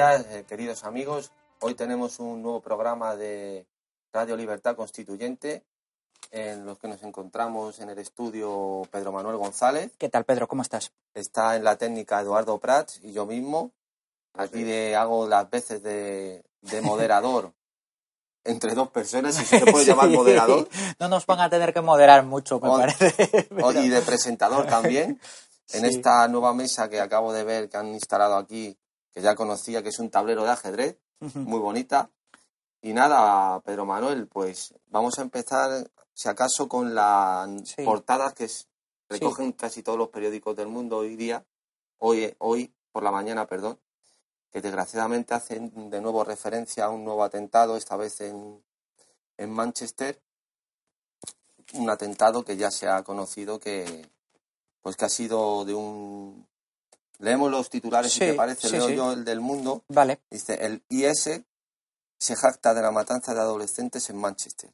Días, eh, queridos amigos. Hoy tenemos un nuevo programa de Radio Libertad Constituyente en los que nos encontramos en el estudio Pedro Manuel González. ¿Qué tal, Pedro? ¿Cómo estás? Está en la técnica Eduardo Prats y yo mismo. Aquí de, hago las veces de, de moderador entre dos personas, si se puede llamar moderador. No nos van a tener que moderar mucho, me O- parece. y de presentador también. En Sí. esta nueva mesa que acabo de ver que han instalado aquí, que ya conocía, que es un tablero de ajedrez, muy bonita. Y nada, Pedro Manuel, pues vamos a empezar, si acaso, con las Sí. portadas que recogen casi todos los periódicos del mundo hoy día, hoy, hoy por la mañana, perdón, que desgraciadamente hacen de nuevo referencia a un nuevo atentado, esta vez en, en Manchester, un atentado que ya se ha conocido que pues que ha sido de un leemos los titulares si Sí, te parece, sí, leo sí. yo el del mundo Vale. Dice, el IS se jacta de la matanza de adolescentes en Manchester.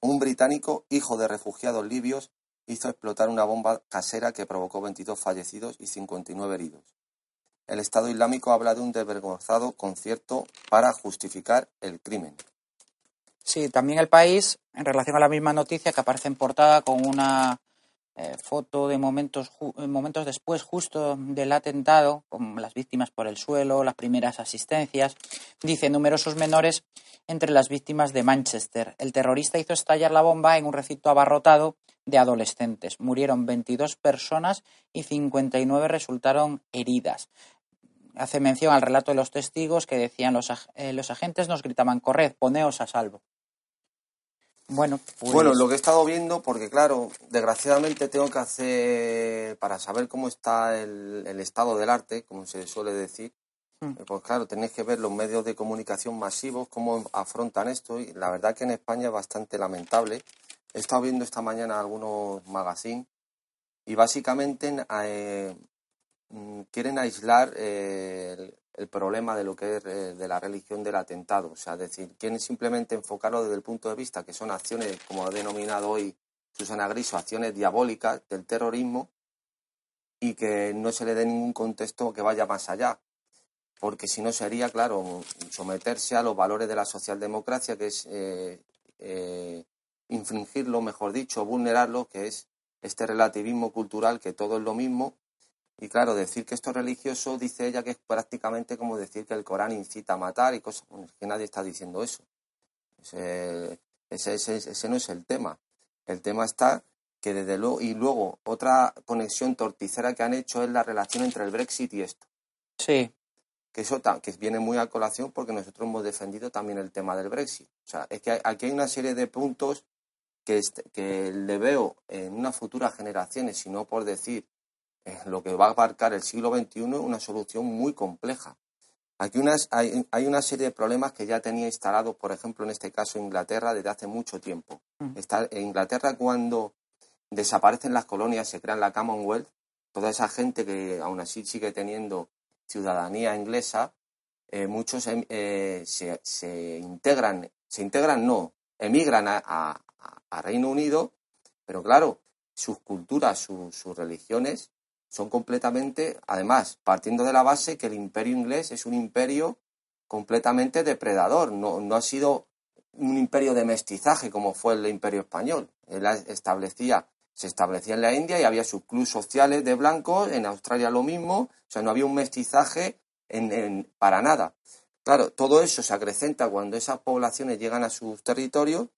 Un británico, hijo de refugiados libios, hizo explotar una bomba casera que provocó 22 fallecidos y 59 heridos. El Estado Islámico habla de un desvergonzado concierto para justificar el crimen. Sí, también el país, en relación a la misma noticia que aparece en portada con una eh, foto de momentos, eh, momentos después justo del atentado, con las víctimas por el suelo, las primeras asistencias, dice numerosos menores entre las víctimas de Manchester. El terrorista hizo estallar la bomba en un recinto abarrotado de adolescentes. Murieron 22 personas y 59 resultaron heridas. Hace mención al relato de los testigos que decían los, eh, los agentes nos gritaban, corred, poneos a salvo. Bueno, pues, Bueno, lo que he estado viendo, porque claro, desgraciadamente tengo que hacer, para saber cómo está el, el estado del arte, como se suele decir, Mm. eh, pues claro, tenéis que ver los medios de comunicación masivos, cómo afrontan esto, y la verdad que en España es bastante lamentable. He estado viendo esta mañana algunos magazines y básicamente eh, mm, quieren aislar eh, el, problema de lo que es eh, de la religión del atentado. O sea, decir, quieren simplemente enfocarlo desde el punto de vista que son acciones, como ha denominado hoy Susana Griso, acciones diabólicas del terrorismo y que no se le dé ningún contexto que vaya más allá. Porque si no sería, claro, someterse a los valores de la socialdemocracia, que es eh, eh, infringirlo, mejor dicho, vulnerarlo, que es este relativismo cultural, que todo es lo mismo. Y claro, decir que esto es religioso, dice ella que es prácticamente como decir que el Corán incita a matar y cosas, bueno, es que nadie está diciendo eso. Ese, ese, ese, ese no es el tema. El tema está que desde luego, y luego otra conexión torticera que han hecho es la relación entre el Brexit y esto Sí, que eso que viene muy a colación porque nosotros hemos defendido también el tema del Brexit. O sea, es que hay- aquí hay una serie de puntos que, est- que le veo en unas futuras generaciones, si no por decir lo que va a abarcar el siglo XXI, una solución muy compleja. Aquí unas, hay, hay una serie de problemas que ya tenía instalados, por ejemplo, en este caso Inglaterra, desde hace mucho tiempo. Ujú. Está, en Inglaterra, cuando desaparecen las colonias, se crean la Commonwealth, toda esa gente que aún así sigue teniendo ciudadanía inglesa, eh, muchos em, eh, se, se, integran, se integran no, emigran a, Reino Unido, pero claro, sus culturas, sus religiones son completamente, además, partiendo de la base que el imperio inglés es un imperio completamente depredador, no, no ha sido un imperio de mestizaje como fue el imperio español. Él establecía, se establecía en la India y había sus clubes sociales de blancos, en Australia lo mismo, o sea, no había un mestizaje en, para nada. Claro, todo eso se acrecenta cuando esas poblaciones llegan a sus territorios.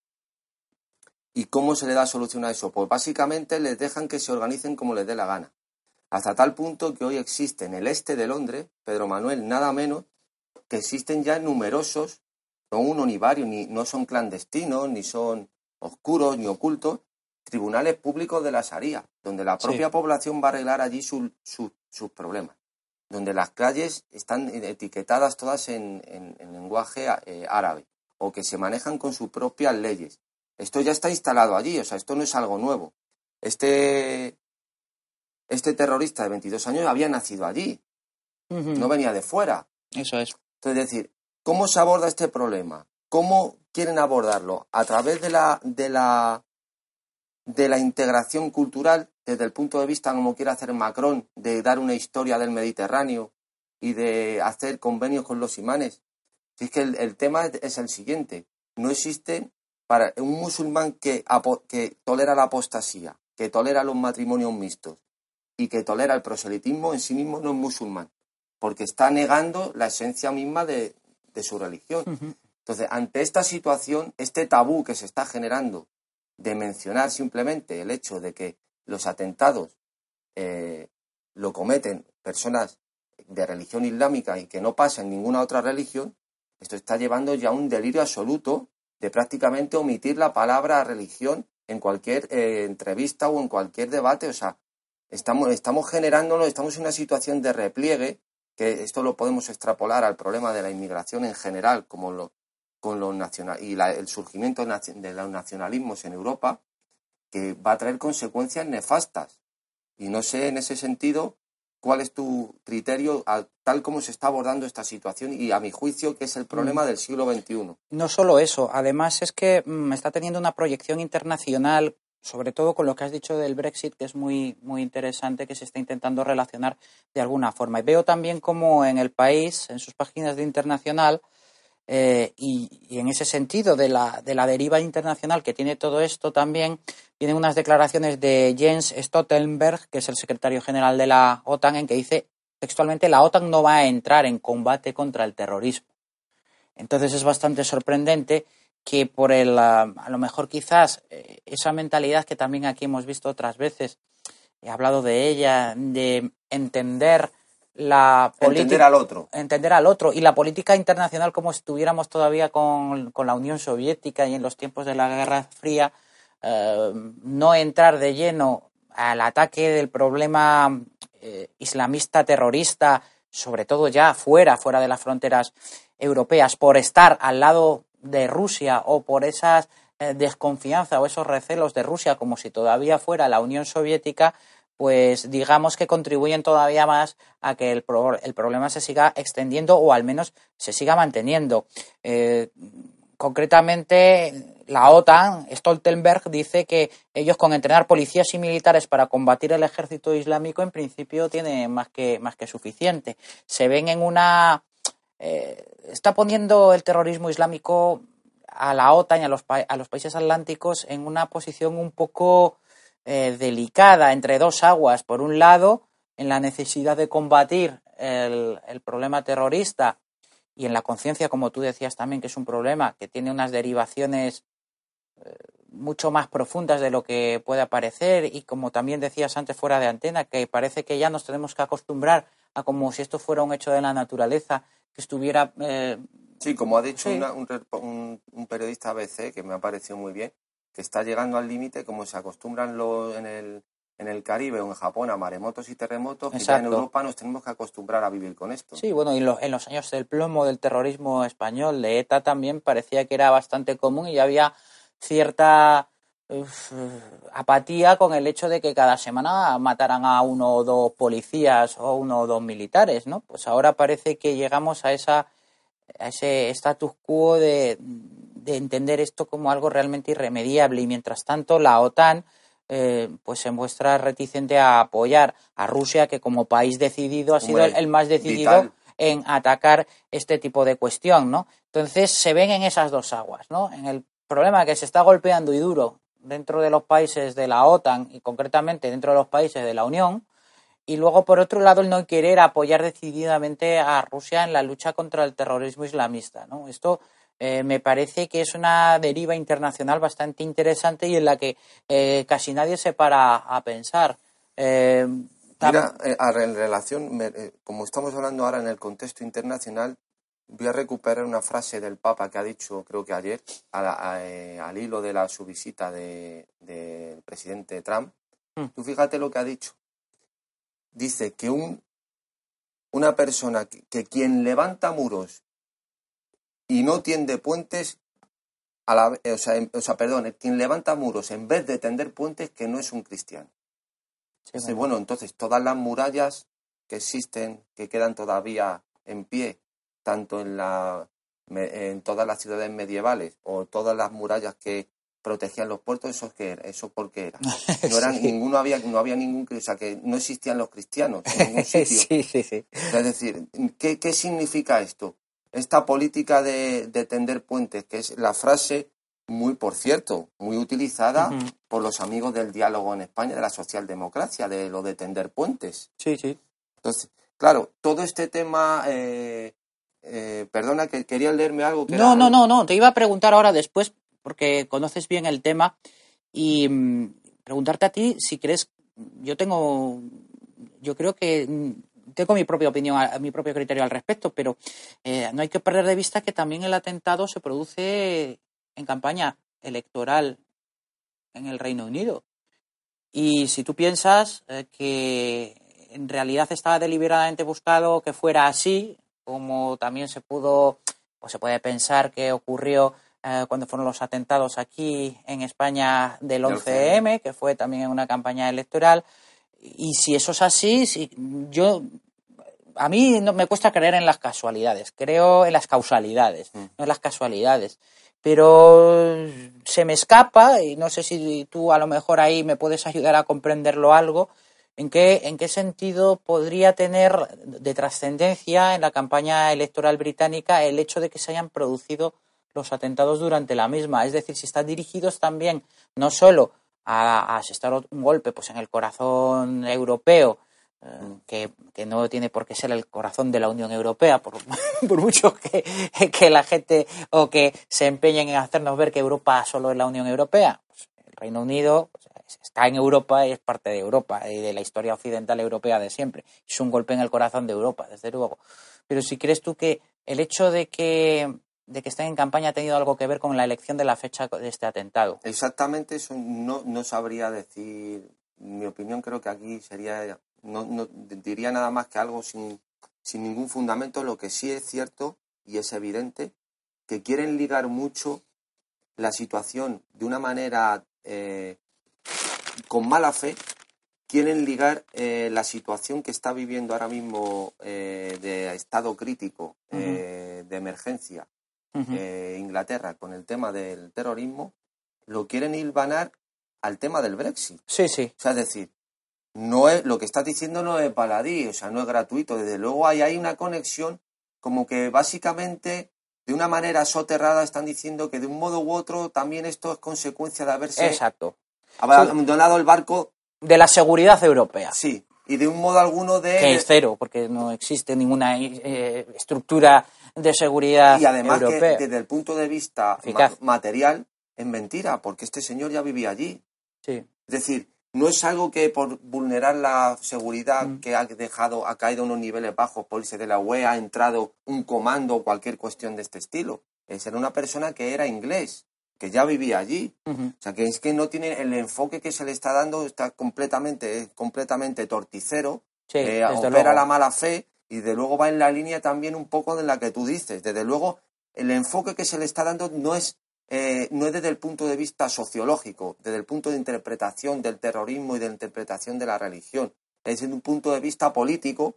¿Y cómo se le da solución a eso? Pues básicamente les dejan que se organicen como les dé la gana. Hasta tal punto que hoy existe en el este de Londres, Pedro Manuel, nada menos, que existen ya numerosos, no uno ni varios, ni no son clandestinos, ni son oscuros, ni ocultos, tribunales públicos de la Sharia, donde la propia población va a arreglar allí sus problemas donde las calles están etiquetadas todas en, lenguaje eh, árabe o que se manejan con sus propias leyes. Esto ya está instalado allí, o sea, esto no es algo nuevo. Este, este terrorista de 22 años había nacido allí, no venía de fuera. Eso es. Entonces, es decir, ¿cómo se aborda este problema? ¿Cómo quieren abordarlo? A través de la, de la, de la integración cultural desde el punto de vista como quiere hacer Macron, de dar una historia del Mediterráneo y de hacer convenios con los imanes. Si es que el, tema es el siguiente, no existe para un musulmán que, que tolera la apostasía, que tolera los matrimonios mixtos y que tolera el proselitismo en sí mismo no es musulmán, porque está negando la esencia misma de, su religión. Entonces, ante esta situación, este tabú que se está generando de mencionar simplemente el hecho de que los atentados eh, lo cometen personas de religión islámica y que no pasa en ninguna otra religión, esto está llevando ya a un delirio absoluto de prácticamente omitir la palabra religión en cualquier eh, entrevista o en cualquier debate. O sea, estamos, estamos generándonos, estamos en una situación de repliegue, que esto lo podemos extrapolar al problema de la inmigración en general, como lo, con los nacional, y el surgimiento de los nacionalismos en Europa, que va a traer consecuencias nefastas. Y no sé en ese sentido cuál es tu criterio tal como se está abordando esta situación y a mi juicio que es el problema mm. del siglo XXI. No solo eso, además es que mm, está teniendo una proyección internacional, sobre todo con lo que has dicho del Brexit, que es muy, muy interesante, que se está intentando relacionar de alguna forma. Y veo también como en el país, en sus páginas de internacional, eh, y, en ese sentido de la, de la deriva internacional que tiene todo esto también, vienen unas declaraciones de Jens Stoltenberg, que es el secretario general de la OTAN, en que dice textualmente la OTAN no va a entrar en combate contra el terrorismo. Entonces es bastante sorprendente que por el, a lo mejor quizás eh, esa mentalidad que también aquí hemos visto otras veces, he hablado de ella, de entender la entender al otro. Entender al otro. Y la política internacional, como estuviéramos todavía con, la Unión Soviética y en los tiempos de la Guerra Fría, eh, no entrar de lleno al ataque del problema eh, islamista terrorista, sobre todo ya fuera, fuera de las fronteras europeas, por estar al lado de Rusia o por esas eh, desconfianza o esos recelos de Rusia como si todavía fuera la Unión Soviética, pues digamos que contribuyen todavía más a que el, problema se siga extendiendo o al menos se siga manteniendo. Eh, concretamente, la OTAN, Stoltenberg, dice que ellos con entrenar policías y militares para combatir el ejército islámico en principio tienen más que, más que suficiente. Se ven en una... Eh, está poniendo el terrorismo islámico a la OTAN y a los, a los países atlánticos en una posición un poco eh, delicada entre dos aguas. Por un lado, en la necesidad de combatir el, problema terrorista y en la conciencia, como tú decías también, que es un problema que tiene unas derivaciones eh, mucho más profundas de lo que puede parecer y como también decías antes fuera de antena, que parece que ya nos tenemos que acostumbrar a como si esto fuera un hecho de la naturaleza, que estuviera... Eh, sí, como ha dicho un, un, periodista ABC, que me ha parecido muy bien, que está llegando al límite, como se acostumbran en, el, en el Caribe o en Japón a maremotos y terremotos, que ya en Europa nos tenemos que acostumbrar a vivir con esto. Sí, bueno, y en los años del plomo del terrorismo español, de ETA también parecía que era bastante común y había cierta apatía con el hecho de que cada semana mataran a uno o dos policías o uno o dos militares, ¿no? Pues ahora parece que llegamos a esa a ese status quo de, de entender esto como algo realmente irremediable y mientras tanto la OTAN eh, pues se muestra reticente a apoyar a Rusia que como país decidido ha sido el, el más decidido vital. en atacar este tipo de cuestión, ¿no? Entonces se ven en esas dos aguas, ¿no? En el problema que se está golpeando y duro dentro de los países de la OTAN y concretamente dentro de los países de la Unión y luego por otro lado el no querer apoyar decididamente a Rusia en la lucha contra el terrorismo islamista, ¿no? Esto eh, me parece que es una deriva internacional bastante interesante y en la que eh, casi nadie se para a pensar. Eh, Mira, eh, en relación, como estamos hablando ahora en el contexto internacional, voy a recuperar una frase del Papa que ha dicho, creo que ayer, a la- a, eh, al hilo de la, su visita de- del presidente Trump. Mm. Tú fíjate lo que ha dicho. Dice que un, una persona, que, que quien levanta muros y no tiende puentes, a la, eh, o, sea, em- o sea, perdón, quien levanta muros en vez de tender puentes, que no es un cristiano. sí, Sí, bueno, entonces todas las murallas que existen, que quedan todavía en pie, tanto en, la, en todas las ciudades medievales o todas las murallas que protegían los puertos, ¿eso qué era? ¿Eso por qué era? No, eran, Sí. ninguno había, no había ningún, o sea, que no existían los cristianos en ningún sitio. sí, sí, sí. Es decir, ¿qué, qué significa esto? Esta política de, de tender puentes, que es la frase muy, por cierto, muy utilizada por los amigos del diálogo en España, de la socialdemocracia, de lo de tender puentes. Sí, sí. Entonces, claro, todo este tema, eh, eh, perdona que quería leerme algo que No, era- no, no, no. Te iba a preguntar ahora después, porque conoces bien el tema, y mm, preguntarte a ti si crees. Yo tengo. Yo creo que. mm, Tengo mi propia opinión, mi propio criterio al respecto, pero eh, no hay que perder de vista que también el atentado se produce en campaña electoral en el Reino Unido. Y si tú piensas eh, que en realidad estaba deliberadamente buscado que fuera así, como también se pudo, o se puede pensar que ocurrió eh, cuando fueron los atentados aquí en España del Del 11M, que fue también en una campaña electoral. Y si eso es así, si, yo a mí no me cuesta creer en las casualidades, creo en las causalidades, Mm. no en las casualidades. Pero se me escapa, y no sé si tú a lo mejor ahí me puedes ayudar a comprenderlo algo, en qué, en qué sentido podría tener de trascendencia en la campaña electoral británica el hecho de que se hayan producido los atentados durante la misma. Es decir, si están dirigidos también no solo a, asestar un golpe pues en el corazón europeo, eh, que, no tiene por qué ser el corazón de la Unión Europea, por, mucho que, que la gente o que se empeñen en hacernos ver que Europa solo es la Unión Europea. Pues el Reino Unido está en Europa y es parte de Europa y de la historia occidental europea de siempre. Es un golpe en el corazón de Europa, desde luego. Pero si crees tú que el hecho de que, de que estén en campaña ha tenido algo que ver con la elección de la fecha de este atentado. Exactamente eso no, no sabría decir. Mi opinión creo que aquí sería, no, no diría nada más que algo sin, sin ningún fundamento. Lo que sí es cierto y es evidente que quieren ligar mucho la situación de una manera eh, con mala fe. Quieren ligar eh, la situación que está viviendo ahora mismo eh, de estado crítico, eh, de emergencia, eh, Inglaterra con el tema del terrorismo, lo quieren hilvanar al tema del Brexit. Sí, sí. O sea, es decir, no es, lo que estás diciendo no es baladí, o sea, no es gratuito. Desde luego hay ahí una conexión como que básicamente de una manera soterrada están diciendo que de un modo u otro también esto es consecuencia de haberse Exacto. Abandonado el barco, De la seguridad europea. sí, y de un modo alguno de... que es cero, porque no existe ninguna eh, estructura de seguridad y además europea. que desde el punto de vista ma- material es mentira, porque este señor ya vivía allí. Sí. Es decir, no es algo que por vulnerar la seguridad Mm. que ha dejado, ha caído a unos niveles bajos por irse de la UE, ha entrado un comando o cualquier cuestión de este estilo. Es era una persona que era inglés, que ya vivía allí. O sea, que es que no tiene el enfoque que se le está dando, está completamente, completamente torticero, Sí, eh, opera luego. la mala fe y de luego va en la línea también un poco de la que tú dices. Desde luego, el enfoque que se le está dando no es, eh, no es desde el punto de vista sociológico, desde el punto de interpretación del terrorismo y de la interpretación de la religión. Es desde un punto de vista político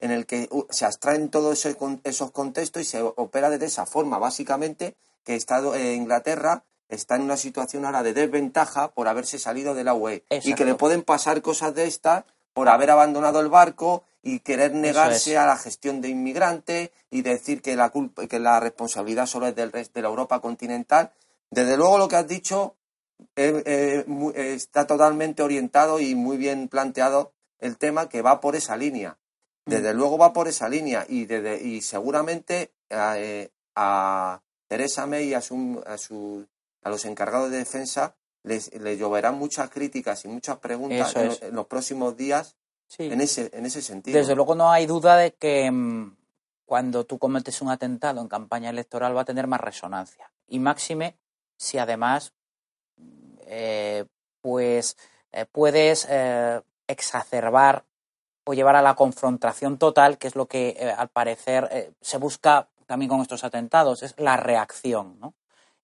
en el que uh, se abstraen todos esos contextos y se opera de esa forma, básicamente que Estado, eh, Inglaterra está en una situación ahora de desventaja por haberse salido de la UE y que le pueden pasar cosas de estas por haber abandonado el barco y querer negarse a la gestión de inmigrantes y decir que la, culpa, que la responsabilidad solo es del resto de la Europa continental. Desde luego lo que has dicho está totalmente orientado y muy bien planteado el tema que va por esa línea. Desde mm. luego va por esa línea y, desde, y seguramente eh, a Teresa May y a, su, a, los encargados de defensa les, lloverán muchas críticas y muchas preguntas en, los próximos días en, ese, en ese sentido. Desde luego no hay duda de que mm, cuando tú cometes un atentado en campaña electoral va a tener más resonancia. Y máxime si además eh, pues eh, puedes eh, exacerbar o llevar a la confrontación total, que es lo que al parecer se busca también con estos atentados, es la reacción, ¿no?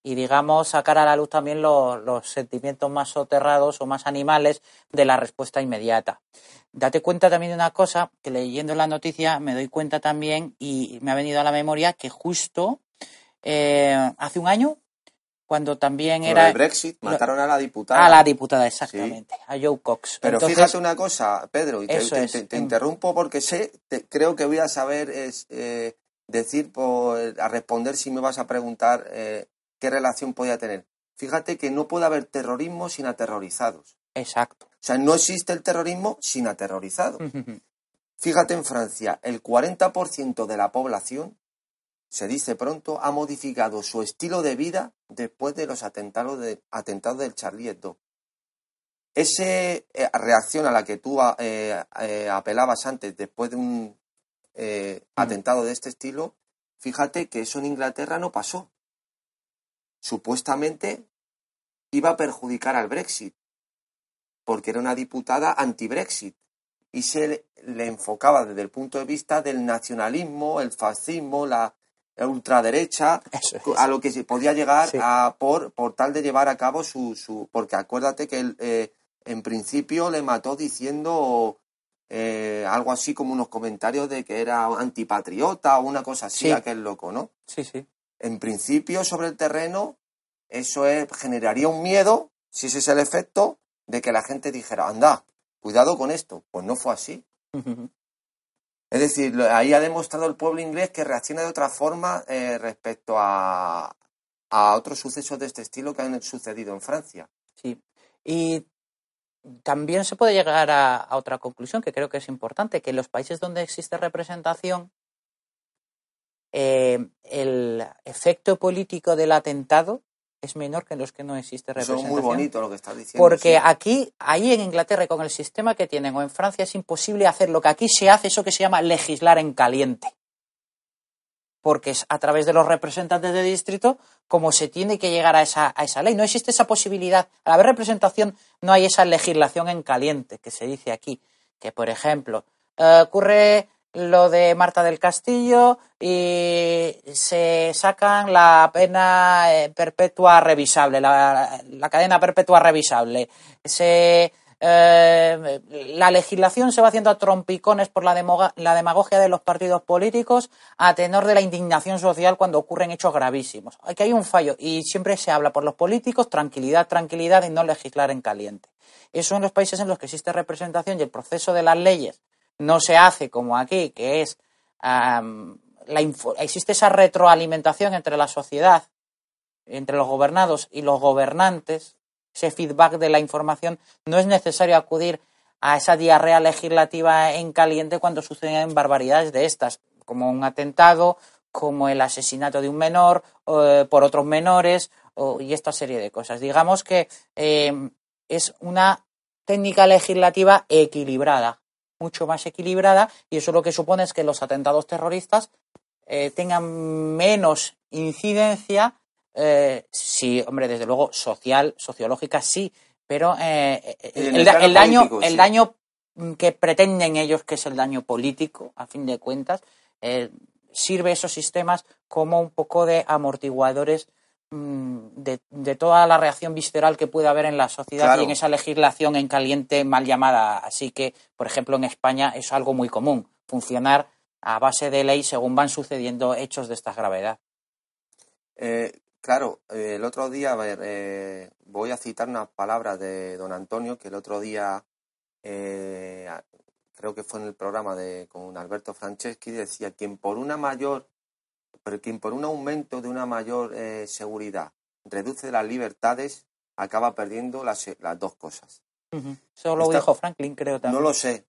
Y digamos, sacar a la luz también los sentimientos más soterrados o más animales de la respuesta inmediata. Date cuenta también de una cosa, que leyendo la noticia me doy cuenta también y me ha venido a la memoria que justo hace un año cuando también era... el Brexit mataron a la diputada. A la diputada, exactamente, a Joe Cox. Pero fíjate una cosa, Pedro, y te, interrumpo porque sé, creo que voy a saber es, eh, decir, por, a responder si me vas a preguntar eh, qué relación podía tener. Fíjate que no puede haber terrorismo sin aterrorizados. Exacto. O sea, no existe el terrorismo sin aterrorizados. Fíjate en Francia, el 40% de la población se dice pronto, ha modificado su estilo de vida después de los atentados, de, atentados del Charlie Hebdo. Esa eh, reacción a la que tú eh, eh, apelabas antes después de un atentado de este estilo, fíjate que eso en Inglaterra no pasó. Supuestamente iba a perjudicar al Brexit, porque era una diputada anti-Brexit y se le enfocaba desde el punto de vista del nacionalismo, el fascismo, la, ultraderecha a lo que se podía llegar a por, por tal de llevar a cabo su, su porque acuérdate que él, eh, en principio le mató diciendo eh, algo así como unos comentarios de que era antipatriota o una cosa así, aquel loco, ¿no? Sí, sí. En principio, sobre el terreno, eso generaría un miedo, si ese es el efecto, de que la gente dijera, anda, cuidado con esto. Pues no fue así. Es decir, ahí ha demostrado el pueblo inglés que reacciona de otra forma eh, respecto a, otros sucesos de este estilo que han sucedido en Francia. Sí. Y también se puede llegar a, otra conclusión que creo que es importante, que en los países donde existe representación, eh, el efecto político del atentado es menor que en los que no existe representación. Eso es muy bonito lo que está diciendo. Porque aquí, ahí en Inglaterra, con el sistema que tienen, o en Francia, es imposible hacer lo que aquí se hace, eso que se llama legislar en caliente. Porque es a través de los representantes de distrito como se tiene que llegar a esa, a esa ley. No existe esa posibilidad. Al haber representación, no hay esa legislación en caliente que se dice aquí. Que, por ejemplo, eh, ocurre lo de Marta del Castillo y se sacan la pena eh, perpetua revisable, la, cadena perpetua revisable. Se, eh, la legislación se va haciendo a trompicones por la, la, demagogia de los partidos políticos a tenor de la indignación social cuando ocurren hechos gravísimos. Aquí hay un fallo y siempre se habla por los políticos tranquilidad, tranquilidad y no legislar en caliente. Eso en los países en los que existe representación y el proceso de las leyes no se hace como aquí, que es existe esa retroalimentación entre la sociedad, entre los gobernados y los gobernantes, ese feedback de la información, no es necesario acudir a esa diarrea legislativa en caliente cuando suceden barbaridades de estas, como un atentado, como el asesinato de un menor eh, por otros menores y esta serie de cosas. Digamos que eh, es una técnica legislativa equilibrada, mucho más equilibrada y eso lo que supone es que los atentados terroristas eh, tengan menos incidencia, eh, sí, hombre, desde luego social, sociológica sí, pero eh, el, daño, el daño que pretenden ellos, que es el daño político, a fin de cuentas, sirve esos sistemas como un poco de amortiguadores Mm, de, toda la reacción visceral que puede haber en la sociedad y en esa legislación en caliente mal llamada. Así que, por ejemplo, en España es algo muy común. funcionar a base de ley según van sucediendo hechos de esta gravedad. Eh, claro, eh, el otro día, a ver, eh, voy a citar unas palabras de don Antonio que el otro día, creo que fue en el programa de con Alberto Franceschi, decía quien por una mayor, pero quien por un aumento de una mayor seguridad reduce las libertades, acaba perdiendo las, las dos cosas. Eso lo dijo Franklin, creo también. No lo sé,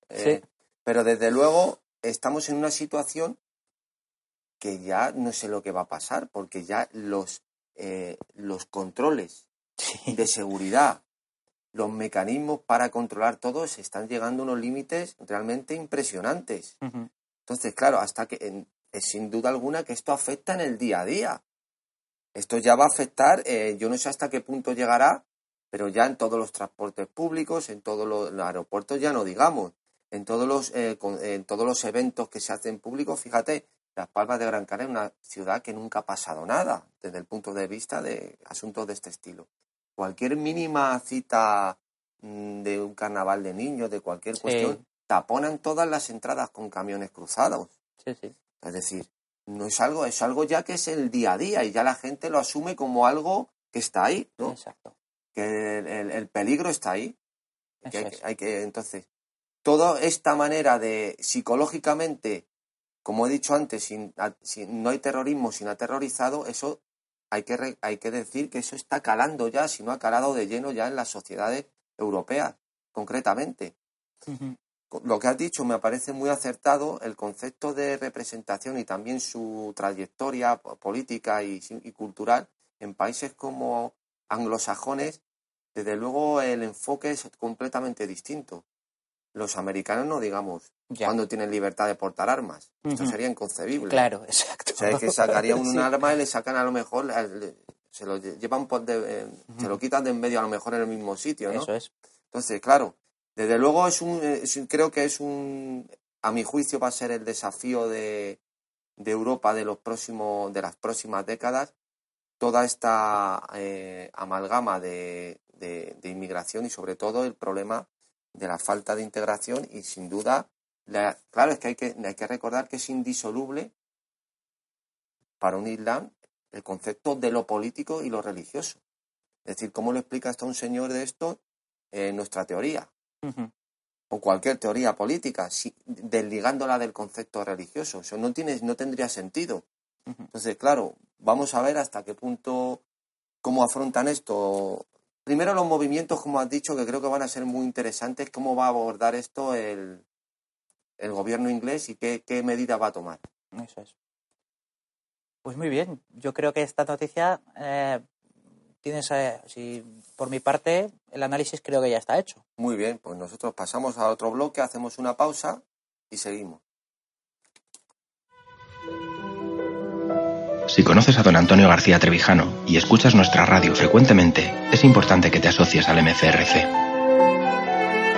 pero desde luego estamos en una situación que ya no sé lo que va a pasar, porque ya los, eh, los controles de seguridad, los mecanismos para controlar todo, se están llegando a unos límites realmente impresionantes. Entonces, claro, hasta que, es sin duda alguna, que esto afecta en el día a día. Esto ya va a afectar, eh, yo no sé hasta qué punto llegará, pero ya en todos los transportes públicos, en todos los aeropuertos, ya no digamos en todos los, eh, en todos los eventos que se hacen públicos, fíjate, Las Palmas de Gran Canaria es una ciudad que nunca ha pasado nada desde el punto de vista de asuntos de este estilo. Cualquier mínima cita mm, de un carnaval de niños, de cualquier cuestión, taponan todas las entradas con camiones cruzados. Sí, sí. Es decir, no es algo, es algo ya que es el día a día y ya la gente lo asume como algo que está ahí, ¿no? Exacto. Que el, peligro está ahí. hay que, entonces, toda esta manera de psicológicamente, como he dicho antes, sin, no hay terrorismo sin aterrorizado, eso hay que, hay que decir que eso está calando ya, si no ha calado de lleno ya en las sociedades europeas, concretamente. Lo que has dicho me parece muy acertado, el concepto de representación y también su trayectoria política y cultural en países como anglosajones, desde luego el enfoque es completamente distinto los americanos no digamos cuando tienen libertad de portar armas. Esto sería inconcebible. Claro, exacto. O sea, es que sacarían un arma y le sacan a lo mejor, se lo llevan por de, se lo quitan de en medio a lo mejor en el mismo sitio, ¿no? Eso es. Entonces, claro, desde luego es un, creo que es un, a mi juicio va a ser el desafío de, de Europa de los próximos, de las próximas décadas, toda esta eh, amalgama de, de, de inmigración y sobre todo el problema de la falta de integración y sin duda, claro, es que hay, que hay que recordar que es indisoluble para un Islam el concepto de lo político y lo religioso. Es decir, ¿cómo le explica hasta un señor de esto en nuestra teoría? O cualquier teoría política, si, desligándola del concepto religioso. Eso no, tiene, no tendría sentido. Entonces, claro, vamos a ver hasta qué punto, cómo afrontan esto Primero los movimientos, como has dicho, que creo que van a ser muy interesantes, cómo va a abordar esto el, el gobierno inglés y qué, qué medida va a tomar. Eso es. Pues muy bien, yo creo que esta noticia eh, tienes, eh, si, por mi parte, el análisis creo que ya está hecho. Muy bien, pues nosotros pasamos a otro bloque, hacemos una pausa y seguimos. Si conoces a don Antonio García Trevijano y escuchas nuestra radio frecuentemente, es importante que te asocies al MCRC.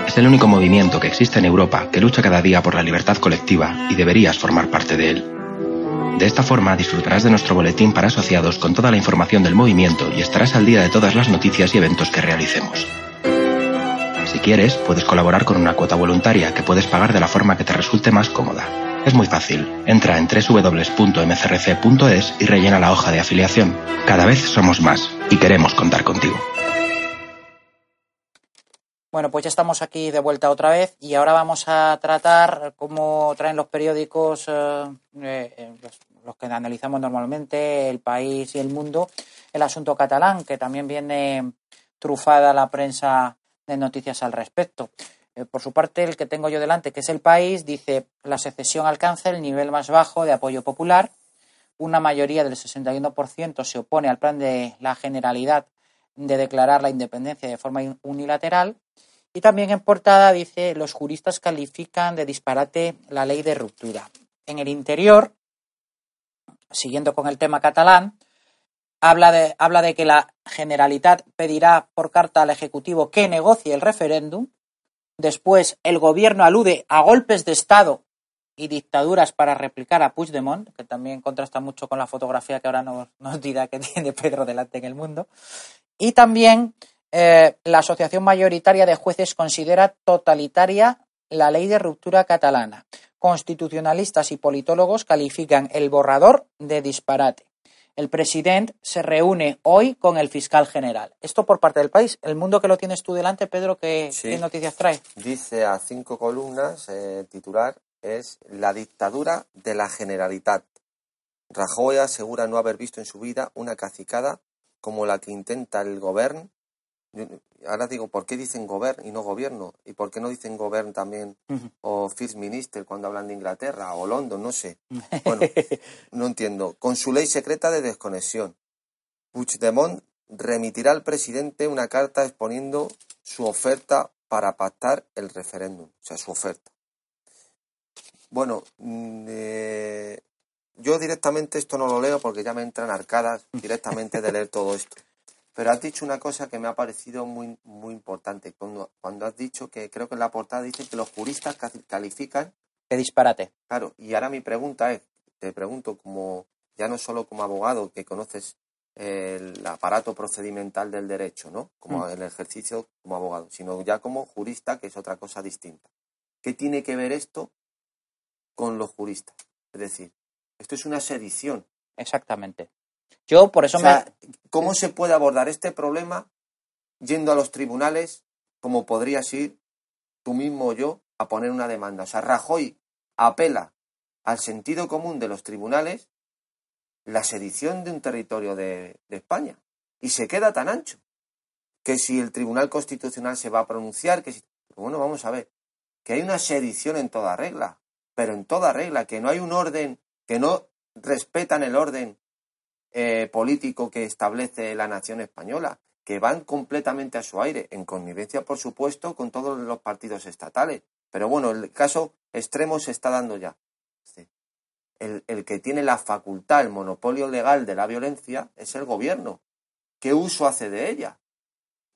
Es el único movimiento que existe en Europa que lucha cada día por la libertad colectiva y deberías formar parte de él. De esta forma disfrutarás de nuestro boletín para asociados con toda la información del movimiento y estarás al día de todas las noticias y eventos que realicemos. Si quieres, puedes colaborar con una cuota voluntaria que puedes pagar de la forma que te resulte más cómoda. Es muy fácil. Entra en www.mcrc.es y rellena la hoja de afiliación. Cada vez somos más y queremos contar contigo. Bueno, pues ya estamos aquí de vuelta otra vez y ahora vamos a tratar, como traen los periódicos, eh, eh, los, que analizamos normalmente, El País y El Mundo, el asunto catalán, que también viene trufada la prensa de noticias al respecto. Eh, por su parte, el que tengo yo delante, que es el país, dice la secesión alcanza el nivel más bajo de apoyo popular. Una mayoría del 61% se opone al plan de la Generalidad de declarar la independencia de forma unilateral. Y también en portada dice los juristas califican de disparate la ley de ruptura. En el interior, siguiendo con el tema catalán, habla de, habla de que la Generalitat pedirá por carta al Ejecutivo que negocie el referéndum Después, el gobierno alude a golpes de Estado y dictaduras para replicar a Puigdemont, que también contrasta mucho con la fotografía que ahora nos, dirá que tiene Pedro delante en el mundo. Y también eh, la Asociación Mayoritaria de Jueces considera totalitaria la ley de ruptura catalana, constitucionalistas y politólogos califican el borrador de disparate. El presidente se reúne hoy con el fiscal general. Esto por parte del país. El mundo que lo tienes tú delante, Pedro, ¿qué, noticias trae? Dice a cinco columnas, eh, titular es La dictadura de la Generalitat. Rajoy asegura no haber visto en su vida una cacicada como la que intenta el gobierno. Ahora digo, ¿por qué dicen gobierno y no gobierno? ¿Y por qué no dicen gobierno también o first minister cuando hablan de Inglaterra o London? No sé. Bueno, no entiendo. Con su ley secreta de desconexión. Puigdemont remitirá al presidente una carta exponiendo su oferta para pactar el referéndum, o sea, su oferta. Bueno, mm, eh, yo directamente esto no lo leo porque ya me entran arcadas directamente de leer todo esto. Pero has dicho una cosa que me ha parecido muy, muy importante. Cuando, cuando has dicho que creo que en la portada dice que los juristas califican. Qué disparate. Claro, y ahora mi pregunta es: te pregunto, como ya no solo como abogado que conoces el aparato procedimental del derecho, ¿no? Como mm. el ejercicio como abogado, sino ya como jurista, que es otra cosa distinta. ¿Qué tiene que ver esto con los juristas? Es decir, esto es una sedición. Exactamente. Yo por eso me... ¿Cómo se puede abordar este problema yendo a los tribunales como podrías ir tú mismo o yo a poner una demanda? O sea, Rajoy apela al sentido común de los tribunales la sedición de un territorio de, de España y se queda tan ancho que si el Tribunal Constitucional se va a pronunciar, que si... Bueno, vamos a ver, que hay una sedición en toda regla, pero en toda regla, que no hay un orden, que no respetan el orden eh, político que establece la nación española, que van completamente a su aire, en connivencia, por supuesto, con todos los partidos estatales. Pero bueno, el caso extremo se está dando ya. El, el que tiene la facultad, el monopolio legal de la violencia, es el gobierno. ¿Qué uso hace de ella?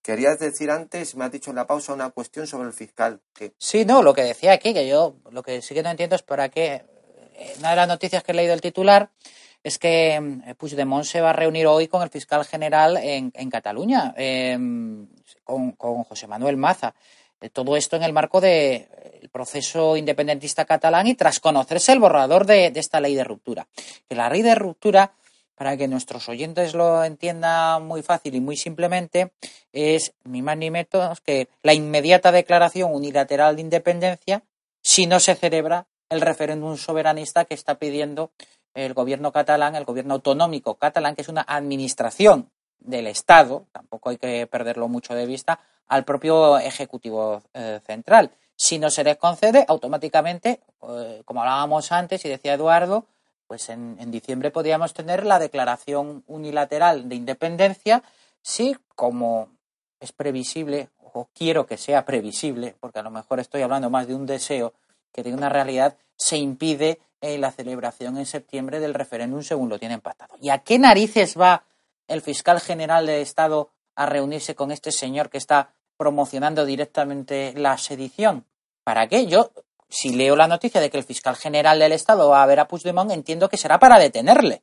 Querías decir antes, me has dicho en la pausa, una cuestión sobre el fiscal. Sí, no, lo que decía aquí, que yo lo que sí que no entiendo es para qué. Una de las noticias que he leído el titular es que eh, Puigdemont se va a reunir hoy con el fiscal general en, Cataluña, em, con, José Manuel Maza. Eh, todo esto en el marco del proceso independentista catalán y tras conocerse el borrador de, esta ley de ruptura. Que la ley de ruptura, para que nuestros oyentes lo entiendan muy fácil y muy simplemente, es ni más ni menos que la inmediata declaración unilateral de independencia si no se celebra el referéndum soberanista que está pidiendo el gobierno catalán, el gobierno autonómico catalán, que es una administración del Estado, tampoco hay que perderlo mucho de vista, al propio Ejecutivo eh, Central. Si no se les concede, automáticamente, eh, como hablábamos antes y decía Eduardo, pues en, en, diciembre podríamos tener la declaración unilateral de independencia, si, como es previsible, o quiero que sea previsible, porque a lo mejor estoy hablando más de un deseo que de una realidad, se impide eh, la celebración en septiembre del referéndum según lo tienen pactado. ¿Y a qué narices va el fiscal general del Estado a reunirse con este señor que está promocionando directamente la sedición? ¿Para qué? Yo, si leo la noticia de que el fiscal general del Estado va a ver a Puigdemont, entiendo que será para detenerle.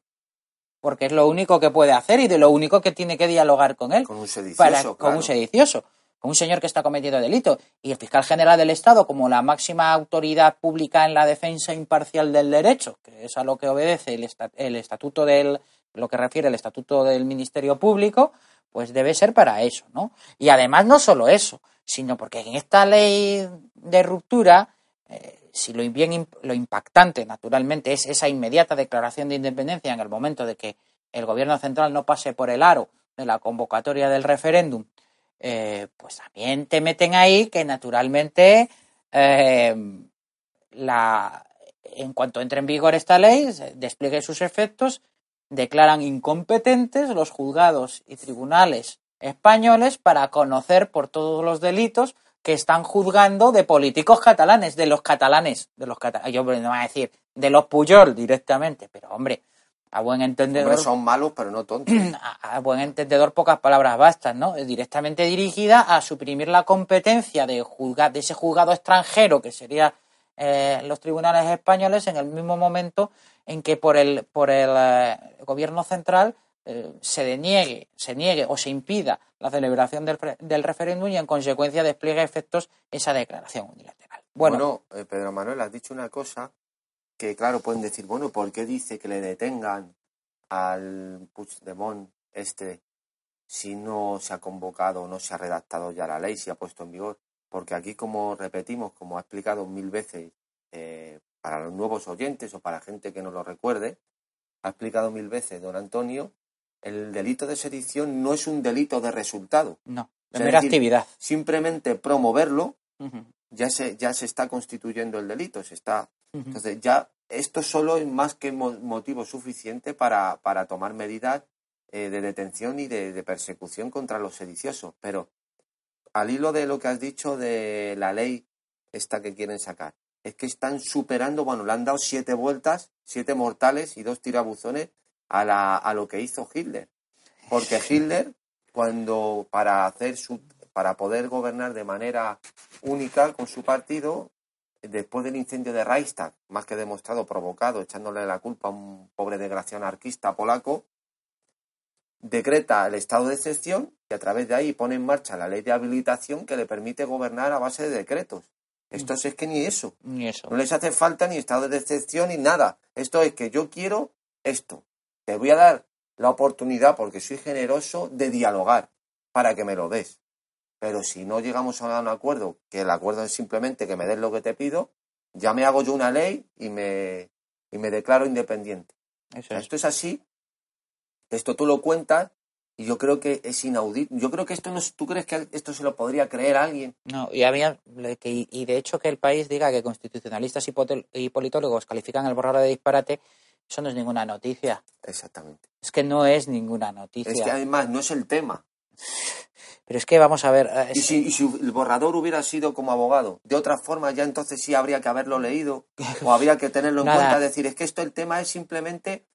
Porque es lo único que puede hacer y de lo único que tiene que dialogar con él. Con un sedicioso. Con un sedicioso un señor que está cometiendo delito. Y el fiscal general del Estado, como la máxima autoridad pública en la defensa imparcial del derecho, que es a lo que obedece el, estatuto del, lo que refiere el estatuto del Ministerio Público, pues debe ser para eso, ¿no? Y además no solo eso, sino porque en esta ley de ruptura, eh, si lo, bien, lo impactante, naturalmente, es esa inmediata declaración de independencia en el momento de que el gobierno central no pase por el aro de la convocatoria del referéndum eh, pues también te meten ahí que naturalmente eh, la, en cuanto entre en vigor esta ley, despliegue sus efectos, declaran incompetentes los juzgados y tribunales españoles para conocer por todos los delitos que están juzgando de políticos catalanes, de los catalanes, de los catalanes, yo no voy a decir de los Puyol directamente, pero hombre, a buen entendedor. son malos, pero no tontos. A, buen entendedor, pocas palabras bastan, ¿no? Directamente dirigida a suprimir la competencia de, juzgar, de ese juzgado extranjero, que sería eh, los tribunales españoles, en el mismo momento en que por el, por el eh, gobierno central eh, se deniegue, se niegue o se impida la celebración del, del referéndum y en consecuencia despliegue efectos esa declaración unilateral. Bueno, eh, Pedro Manuel, has dicho una cosa que, claro, pueden decir, bueno, ¿por qué dice que le detengan al Puigdemont este si no se ha convocado no se ha redactado ya la ley, si ha puesto en vigor? Porque aquí, como repetimos, como ha explicado mil veces eh, para los nuevos oyentes o para gente que no lo recuerde, ha explicado mil veces don Antonio, el delito de sedición no es un delito de resultado. No, de mera actividad. Simplemente promoverlo ya se, ya se está constituyendo el delito, se está. Entonces ya esto solo es más que motivo suficiente para, para tomar medidas eh, de detención y de, persecución contra los sediciosos. Pero al hilo de lo que has dicho de la ley esta que quieren sacar, es que están superando, bueno, le han dado siete vueltas, siete mortales y dos tirabuzones a, la, a lo que hizo Hitler. Porque Hitler, cuando para hacer su, para poder gobernar de manera única con su partido, después del incendio de Reichstag, más que demostrado, provocado, echándole la culpa a un pobre desgraciado anarquista polaco, decreta el estado de excepción y a través de ahí pone en marcha la ley de habilitación que le permite gobernar a base de decretos. Esto es que ni eso. Ni eso. No les hace falta ni estado de excepción ni nada. Esto es que yo quiero esto. Te voy a dar la oportunidad, porque soy generoso, de dialogar para que me lo des. Pero si no llegamos a un acuerdo, que el acuerdo es simplemente que me des lo que te pido, ya me hago yo una ley y me, y me declaro independiente. Esto es así. Esto tú lo cuentas y yo creo que es inaudito. Yo creo que esto no ¿Tú crees que esto se lo podría creer alguien? No, y había y de hecho que el país diga que constitucionalistas y politólogos califican el borrador de disparate, eso no es ninguna noticia. Exactamente. Es que no es ninguna noticia. Es que además no es el tema. Pero es que vamos a ver. Eh, ¿Y, si, el borrador hubiera sido como abogado, de otra forma, ya entonces sí habría que haberlo leído o habría que tenerlo en cuenta. Decir, es que esto el tema es simplemente.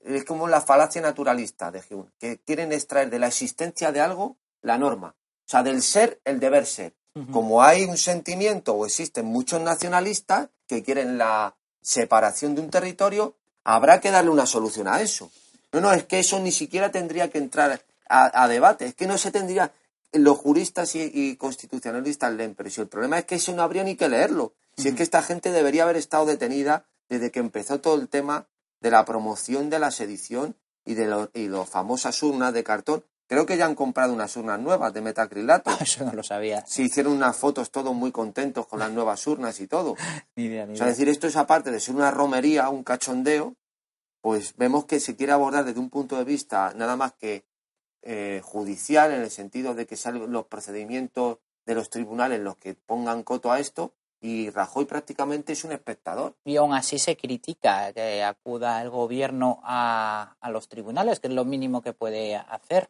Es como la falacia naturalista de Hume, que quieren extraer de la existencia de algo la norma. O sea, del ser, el deber ser. Como hay un sentimiento o existen muchos nacionalistas que quieren la separación de un territorio, habrá que darle una solución a eso. No, no, es que eso ni siquiera tendría que entrar a, debate. Es que no se tendría, los juristas y, constitucionalistas leen, pero si el problema es que eso no habría ni que leerlo. Si es que esta gente debería haber estado detenida desde que empezó todo el tema de la promoción de la sedición y de las y famosas urnas de cartón. Creo que ya han comprado unas urnas nuevas de metacrilato. Eso no lo sabía. Sí, hicieron unas fotos todos muy contentos con las nuevas urnas y todo. ni idea, ni O sea, decir, esto es aparte de ser una romería, un cachondeo, pues vemos que se quiere abordar desde un punto de vista nada más que eh, judicial, en el sentido de que sean los procedimientos de los tribunales los que pongan coto a esto, y Rajoy prácticamente es un espectador. Y aún así se critica que acuda el gobierno a, a los tribunales, que es lo mínimo que puede hacer.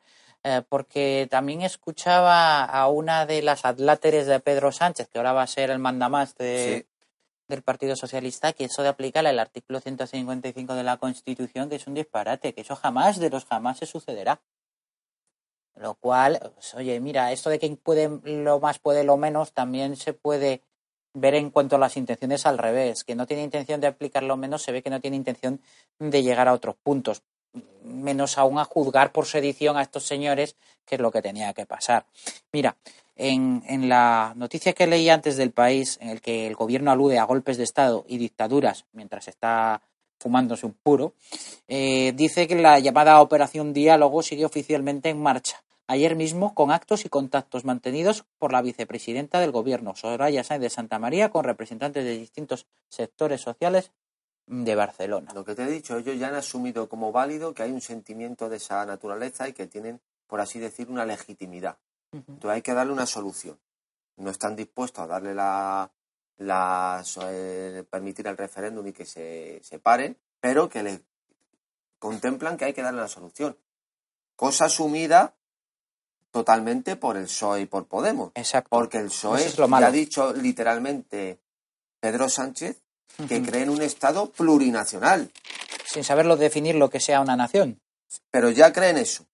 Eh, porque también escuchaba a una de las adláteres de Pedro Sánchez, que ahora va a ser el mandamás de, del Partido Socialista, que eso de aplicar el artículo 155 de la Constitución, que es un disparate, que eso jamás de los jamás se sucederá. Lo cual, pues, oye, mira, esto de que puede lo más puede lo menos también se puede ver en cuanto a las intenciones al revés. Que no tiene intención de aplicar lo menos, se ve que no tiene intención de llegar a otros puntos. Menos aún a juzgar por sedición a estos señores, que es lo que tenía que pasar. Mira, en, en la noticia que leí antes del país, en el que el gobierno alude a golpes de Estado y dictaduras mientras está fumándose un puro, eh, dice que la llamada Operación Diálogo sigue oficialmente en marcha ayer mismo con actos y contactos mantenidos por la vicepresidenta del Gobierno, Soraya Sáenz de Santa María, con representantes de distintos sectores sociales de Barcelona. Lo que te he dicho, ellos ya han asumido como válido que hay un sentimiento de esa naturaleza y que tienen, por así decir, una legitimidad. Entonces hay que darle una solución. No están dispuestos a darle la, la eh, permitir el referéndum y que se separen, pero que le contemplan que hay que darle una solución. Cosa asumida totalmente por el PSOE y por Podemos. Exacto. Porque el PSOE ya ha dicho literalmente Pedro Sánchez que cree en un Estado plurinacional. Sin saberlo definir lo que sea una nación. Pero ya creen eso.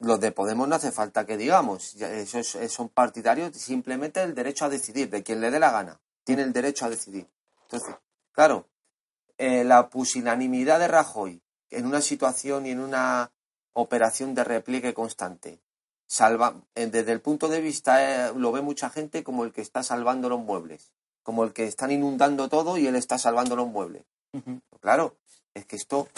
Los de Podemos no hace falta que digamos. Esos son partidarios simplemente del derecho a decidir, de quien le dé la gana. Tiene el derecho a decidir. Entonces, claro, eh, la pusilanimidad de Rajoy en una situación y en una operación de repliegue constante salva, eh, desde el punto de vista, eh, lo ve mucha gente como el que está salvando los muebles. como el que están inundando todo y él está salvando los muebles. Claro, es que esto,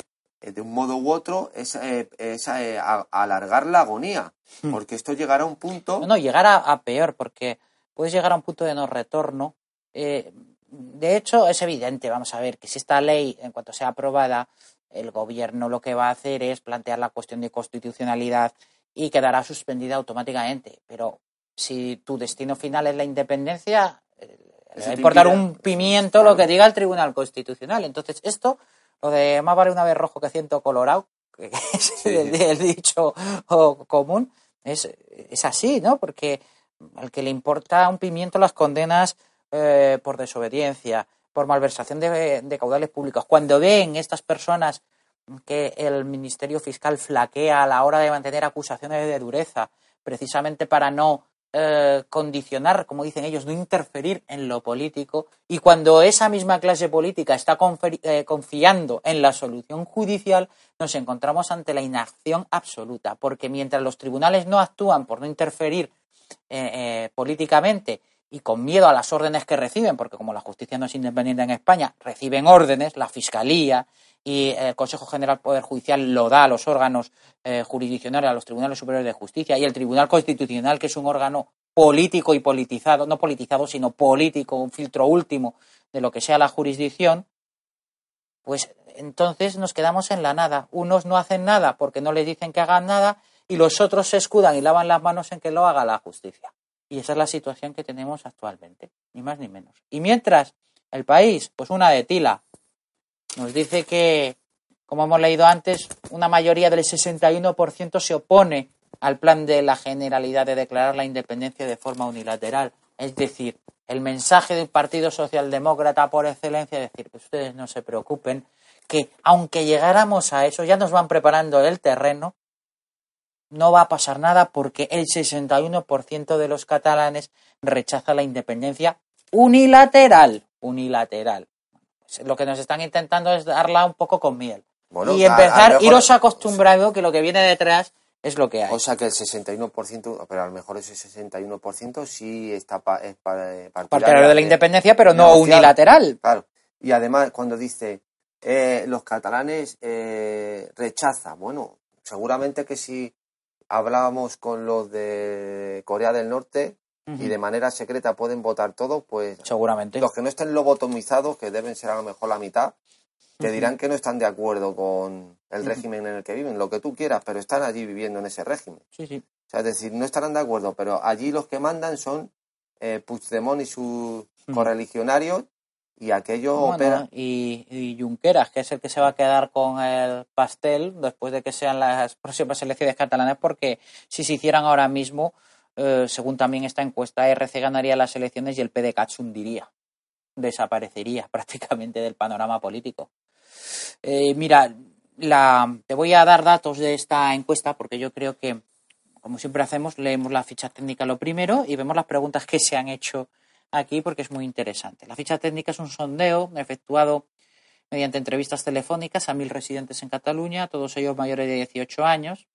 eh, de un modo u otro, es, eh, es eh, alargar la agonía, hmm. porque esto llegará a un punto... No, no llegar a, peor, porque puedes llegar a un punto de no retorno. de hecho, es evidente, vamos a ver, que si esta ley, en cuanto sea aprobada, el gobierno lo que va a hacer es plantear la cuestión de constitucionalidad y quedará suspendida automáticamente. Pero si tu destino final es la independencia, le va a importar un pimiento lo que diga el Tribunal Constitucional. Entonces, esto, lo de más vale una vez rojo que ciento colorado, que es el, dicho común, es, es así, ¿no? Porque al que le importa un pimiento las condenas eh, por desobediencia, por malversación de, caudales públicos, cuando ven estas personas que el Ministerio Fiscal flaquea a la hora de mantener acusaciones de dureza, precisamente para no eh, condicionar, como dicen ellos, no interferir en lo político, y cuando esa misma clase política está eh, confiando en la solución judicial, nos encontramos ante la inacción absoluta, porque mientras los tribunales no actúan por no interferir eh, políticamente y con miedo a las órdenes que reciben, porque como la justicia no es independiente en España, reciben órdenes, la Fiscalía y el Consejo General Poder Judicial lo da a los órganos eh, jurisdiccionales, a los tribunales superiores de justicia y el Tribunal Constitucional, que es un órgano político y politizado, no politizado, sino político, un filtro último de lo que sea la jurisdicción, pues entonces nos quedamos en la nada. Unos no hacen nada porque no les dicen que hagan nada y los otros se escudan y lavan las manos en que lo haga la justicia. Y esa es la situación que tenemos actualmente, ni más ni menos. Y mientras el país, pues una de tila, nos dice que, como hemos leído antes, una mayoría del 61% se opone al plan de la Generalidad de declarar la independencia de forma unilateral. Es decir, el mensaje del Partido Socialdemócrata por excelencia es decir, que ustedes no se preocupen, que aunque llegáramos a eso, ya nos van preparando el terreno no va a pasar nada porque el 61% de los catalanes rechaza la independencia unilateral. Unilateral. Pues lo que nos están intentando es darla un poco con miel. y empezar, iros acostumbrado que lo que viene detrás es lo que hay. O sea que el 61%, pero a lo mejor ese 61% sí está es partidario de la independencia, pero no unilateral. Claro. Y además, cuando dice eh, los catalanes eh, rechazan, bueno, seguramente que si hablábamos con los de Corea del Norte y de manera secreta pueden votar todos, pues seguramente. los que no estén lobotomizados, que deben ser a lo mejor la mitad, te dirán que no están de acuerdo con el régimen en el que viven, lo que tú quieras, pero están allí viviendo en ese régimen. Sí, sí. O sea, es decir, no estarán de acuerdo, pero allí los que mandan son eh, Puigdemont y sus correligionarios y aquello Y, y, Junqueras, que es el que se va a quedar con el pastel después de que sean las próximas elecciones catalanas, porque si se hicieran ahora mismo, eh, según también esta encuesta, RC ganaría las elecciones y el PDCAT hundiría, desaparecería prácticamente del panorama político. Eh, mira, te voy a dar datos de esta encuesta porque yo creo que, como siempre hacemos, leemos la ficha técnica lo primero y vemos las preguntas que se han hecho aquí porque es muy interesante. La ficha técnica es un sondeo efectuado mediante entrevistas telefónicas a mil residentes en Cataluña, todos ellos mayores de 18 años.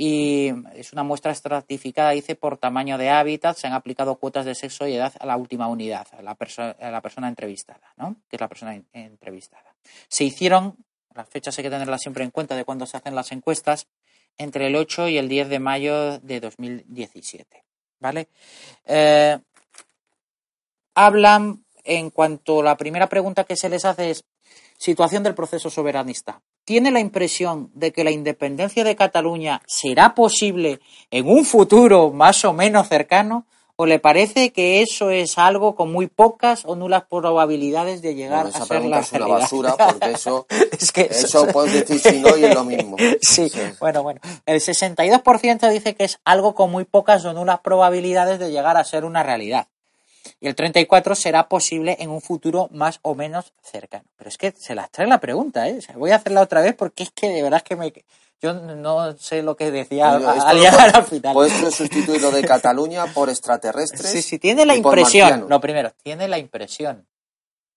Y es una muestra estratificada, dice, por tamaño de hábitat. Se han aplicado cuotas de sexo y edad a la última unidad, a la, a la persona entrevistada, ¿no? que es la persona entrevistada. Se hicieron, las fechas hay que tenerlas siempre en cuenta de cuando se hacen las encuestas, entre el 8 y el 10 de mayo de 2017. ¿Vale? Eh, hablan en cuanto la primera pregunta que se les hace es situación del proceso soberanista. ¿Tiene la impresión de que la independencia de Cataluña será posible en un futuro más o menos cercano? ¿O le parece que eso es algo con muy pocas o nulas probabilidades de llegar a ser la es una basura porque eso, es que eso, puedes decir si no y es lo mismo. Sí, bueno, bueno. El 62% dice que es algo con muy pocas o nulas probabilidades de llegar a ser una realidad y el 34 será posible en un futuro más o menos cercano. Pero es que se las trae la pregunta, ¿eh? voy a hacerla otra vez porque es que de verdad es que me... Yo no sé lo que decía al llegar al final. Puedes sustituir lo de Cataluña por extraterrestres. Sí, sí, tiene la impresión. Lo primero, tiene la impresión.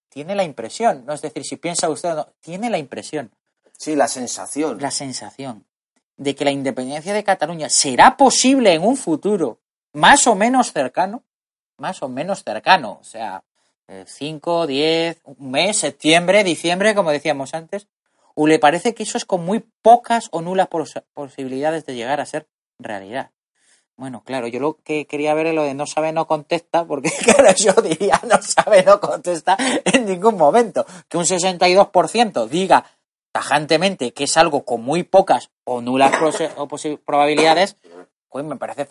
Tiene la impresión. No es decir, si piensa usted no, tiene la impresión. Sí, la sensación. La sensación de que la independencia de Cataluña será posible en un futuro más o menos cercano más o menos cercano. O sea, 5, 10, un mes, septiembre, diciembre, como decíamos antes, o le parece que eso es con muy pocas o nulas posibilidades de llegar a ser realidad. Bueno, claro, yo lo que quería ver es lo de no sabe, no contesta, porque claro, yo diría no sabe, no contesta en ningún momento. Que un 62% diga tajantemente que es algo con muy pocas o nulas probabilidades, pues me parece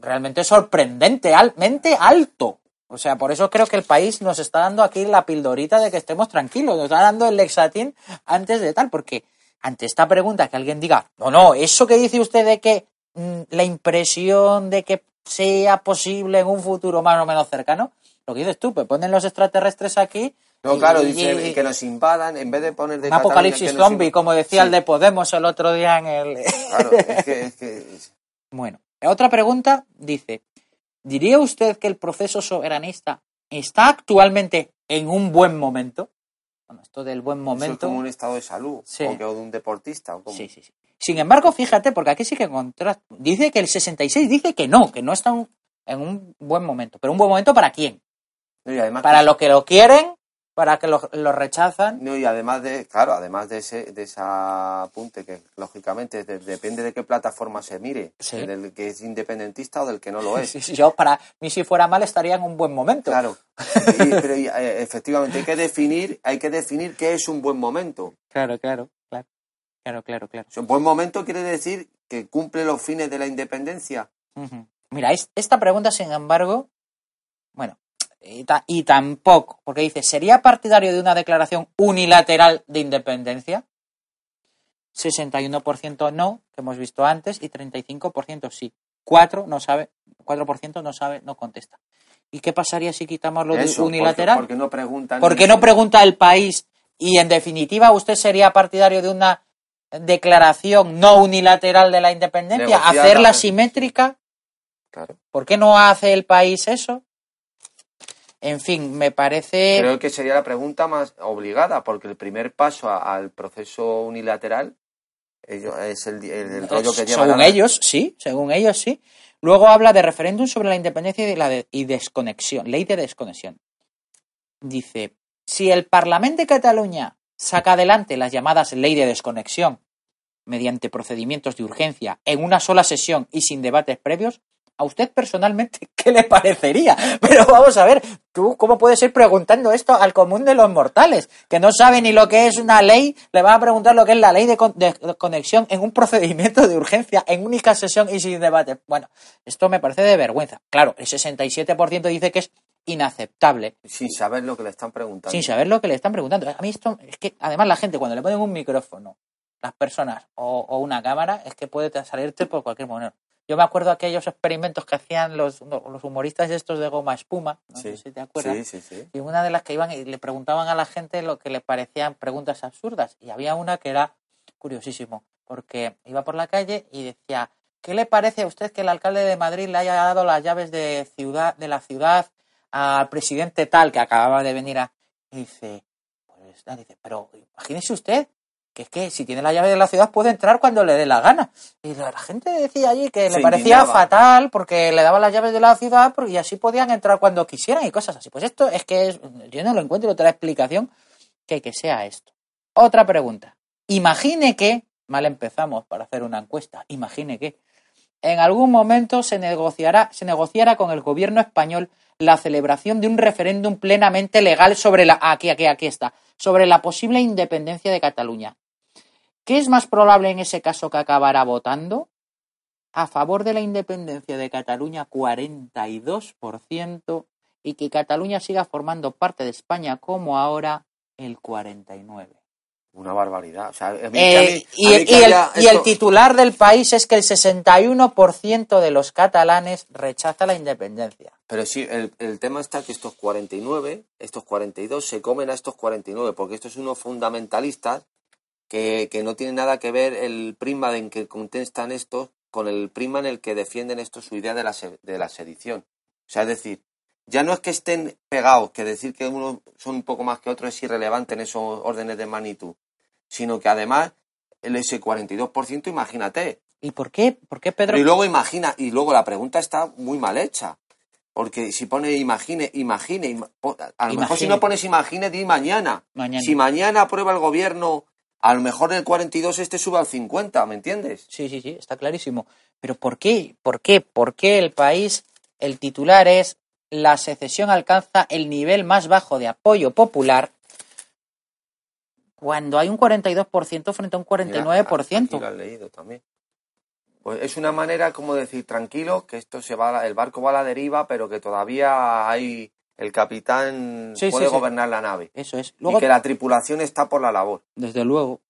realmente sorprendentemente alto. O sea, por eso creo que el país nos está dando aquí la pildorita de que estemos tranquilos, nos está dando el lexatín antes de tal, porque ante esta pregunta que alguien diga, no, no, eso que dice usted de que mm, la impresión de que sea posible en un futuro más o menos cercano, lo que dices tú, pues ponen los extraterrestres aquí. No, claro, dice que nos invadan, en vez de poner de Un apocalipsis zombie, como decía el de Podemos el otro día en el. Claro, es que, es que... Bueno, otra pregunta dice: ¿Diría usted que el proceso soberanista está actualmente en un buen momento? Bueno, esto del buen momento. es como un estado de salud, o de un deportista. ¿o Sí, sí, sí. Sin embargo, fíjate, porque aquí sí que contrasta. Dice que el 66 dice que no, que no está en un buen momento. ¿Pero un buen momento para quién? para los que lo quieren para que lo, rechazan. No, y además de, claro, además de ese, de esa apunte que lógicamente depende de qué plataforma se mire, del que es independentista o del que no lo es. yo para mí si fuera mal estaría en un buen momento. Claro, pero eh, efectivamente hay que definir, hay que definir qué es un buen momento. Claro, claro, claro, claro, claro, claro. Un buen momento quiere decir que cumple los fines de la independencia. Mira, esta pregunta, sin embargo, bueno, y, tampoco, porque dice, ¿sería partidario de una declaración unilateral de independencia? 61% no, que hemos visto antes, y 35% sí. 4 no sabe, 4% no sabe, no contesta. ¿Y qué pasaría si quitamos lo de unilateral? Porque, no preguntan. Porque no pregunta el país y en definitiva usted sería partidario de una declaración no unilateral de la independencia, hacerla simétrica. Claro. ¿Por qué no hace el país eso? En fin, me parece. Creo que sería la pregunta más obligada, porque el primer paso al proceso unilateral es el, el, rollo que lleva. Según ellos, sí, según ellos, sí. Luego habla de referéndum sobre la independencia y, la y desconexión, ley de desconexión. Dice: si el Parlamento de Cataluña saca adelante las llamadas ley de desconexión mediante procedimientos de urgencia en una sola sesión y sin debates previos, a usted personalmente, ¿qué le parecería? Pero vamos a ver, tú, ¿cómo puedes ir preguntando esto al común de los mortales? Que no sabe ni lo que es una ley, le van a preguntar lo que es la ley de, conexión en un procedimiento de urgencia, en única sesión y sin debate. Bueno, esto me parece de vergüenza. Claro, el 67% dice que es inaceptable. Sin saber lo que le están preguntando. Sin saber lo que le están preguntando. A mí esto, es que además la gente cuando le ponen un micrófono, las personas o, o una cámara, es que puede salirte por cualquier momento. Yo me acuerdo de aquellos experimentos que hacían los, los humoristas estos de goma espuma, no sé si te acuerdas. Sí, sí, y una de las que iban y le preguntaban a la gente lo que le parecían preguntas absurdas. Y había una que era curiosísimo, porque iba por la calle y decía, ¿qué le parece a usted que el alcalde de Madrid le haya dado las llaves de ciudad de la ciudad al presidente tal que acababa de venir a... Y dice, pues, dice, pero imagínese usted que es que si tiene la llave de la ciudad puede entrar cuando le dé la gana. Y la gente decía allí que le parecía fatal porque le daban las llaves de la ciudad y así podían entrar cuando quisieran y cosas así. Pues esto es que yo no lo encuentro otra explicación que que sea esto. Otra pregunta. Imagine que, mal empezamos para hacer una encuesta, imagine que en algún momento se negociará, se negociará con el gobierno español la celebración de un referéndum plenamente legal sobre la aquí aquí aquí está, sobre la posible independencia de Cataluña. ¿Qué es más probable en ese caso que acabará votando? A favor de la independencia de Cataluña 42% y que Cataluña siga formando parte de España como ahora el 49%. Una barbaridad. y, el, titular del país es que el 61% de los catalanes rechaza la independencia. Pero sí, el, el, tema está que estos 49, estos 42 se comen a estos 49, porque estos son unos fundamentalistas que, no tiene nada que ver el prisma en que contestan estos con el prisma en el que defienden esto su idea de la, de la sedición. O sea, es decir, ya no es que estén pegados, que decir que unos son un poco más que otros es irrelevante en esos órdenes de magnitud, sino que además el ese 42%, imagínate. ¿Y por qué? ¿Por qué Pedro? y luego imagina, y luego la pregunta está muy mal hecha. Porque si pone imagine, imagine, ima- a lo mejor si no pones imagine, di mañana. Mañana. Si mañana aprueba el gobierno, a lo mejor el 42 este sube al 50, ¿me entiendes? Sí, sí, sí, está clarísimo. Pero ¿por qué? ¿Por qué? ¿Por qué el país, el titular es la secesión alcanza el nivel más bajo de apoyo popular cuando hay un 42% frente a un Mira, aquí 49%? lo has leído también. Pues es una manera como decir, tranquilo, que esto se va, el barco va a la deriva, pero que todavía hay, el capitán Sí, puede sí, sí. gobernar la nave. Eso es. Y Luego, que la tripulación está por la labor. desde luego,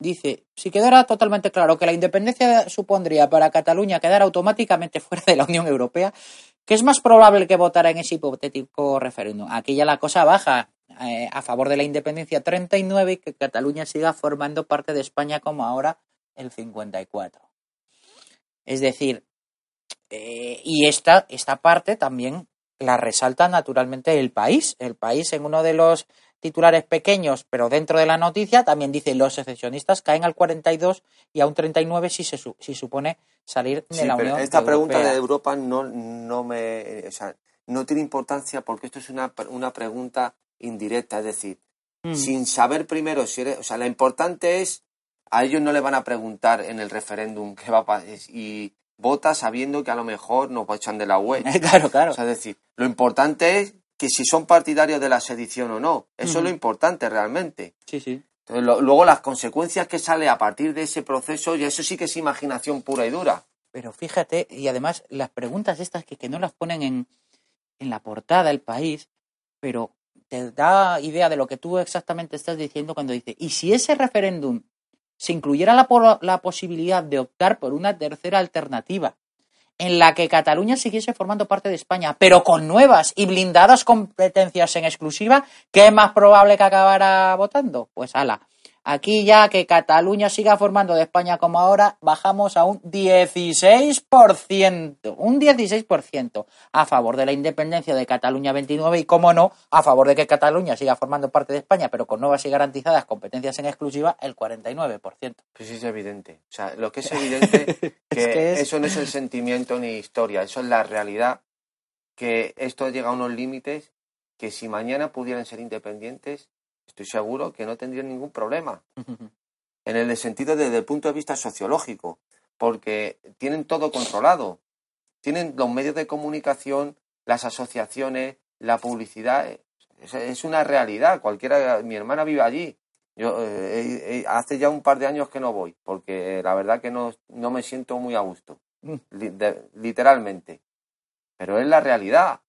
dice, si quedara totalmente claro que la independencia supondría para Cataluña quedar automáticamente fuera de la Unión Europea, que es más probable que votara en ese hipotético referéndum. Aquí ya la cosa baja eh, a favor de la independencia 39 y que Cataluña siga formando parte de España como ahora el 54. Es decir, eh, y esta, esta parte también la resalta naturalmente el país. El país en uno de los titulares pequeños, pero dentro de la noticia también dice los secesionistas caen al 42 y a un 39 si se su- si supone salir de Sí, la pero Unión esta pregunta de Europa no, no me, o sea, no tiene importancia porque esto es una, una pregunta indirecta, es decir, Mm. sin saber primero si eres, o sea, lo importante es, a ellos no le van a preguntar en el referéndum qué va a pasar y vota sabiendo que a lo mejor nos echan de la UE. claro, claro. O sea, es decir, lo importante es que si son partidarios de la sedición o no. Eso es lo importante realmente. sí, sí. Entonces, lo- luego las consecuencias que sale a partir de ese proceso, y eso sí que es imaginación pura y dura. Pero fíjate, y además las preguntas estas que, que no las ponen en, en la portada el país, pero te da idea de lo que tú exactamente estás diciendo cuando dice, ¿y si ese referéndum se incluyera la posibilidad de optar por una tercera alternativa en la que Cataluña siguiese formando parte de España, pero con nuevas y blindadas competencias en exclusiva, ¿qué es más probable que acabara votando? Pues ala. Aquí ya que Cataluña siga formando de España como ahora, bajamos a un 16%, un 16% a favor de la independencia de Cataluña 29 y, como no, a favor de que Cataluña siga formando parte de España, pero con nuevas y garantizadas competencias en exclusiva, el 49%. Pues es evidente. O sea, lo que es evidente que, que es- eso no es el sentimiento ni historia, eso es la realidad, que esto llega a unos límites que si mañana pudieran ser independientes, estoy seguro que no tendrían ningún problema. En el sentido desde el punto de vista sociológico, porque tienen todo controlado. Tienen los medios de comunicación, las asociaciones, la publicidad. Es, es una realidad. Cualquiera, mi hermana vive allí. Yo eh, eh, eh, hace ya un par de años que no voy, porque la verdad que no, no me siento muy a gusto, Mm. li- de- literalmente. Pero es la realidad,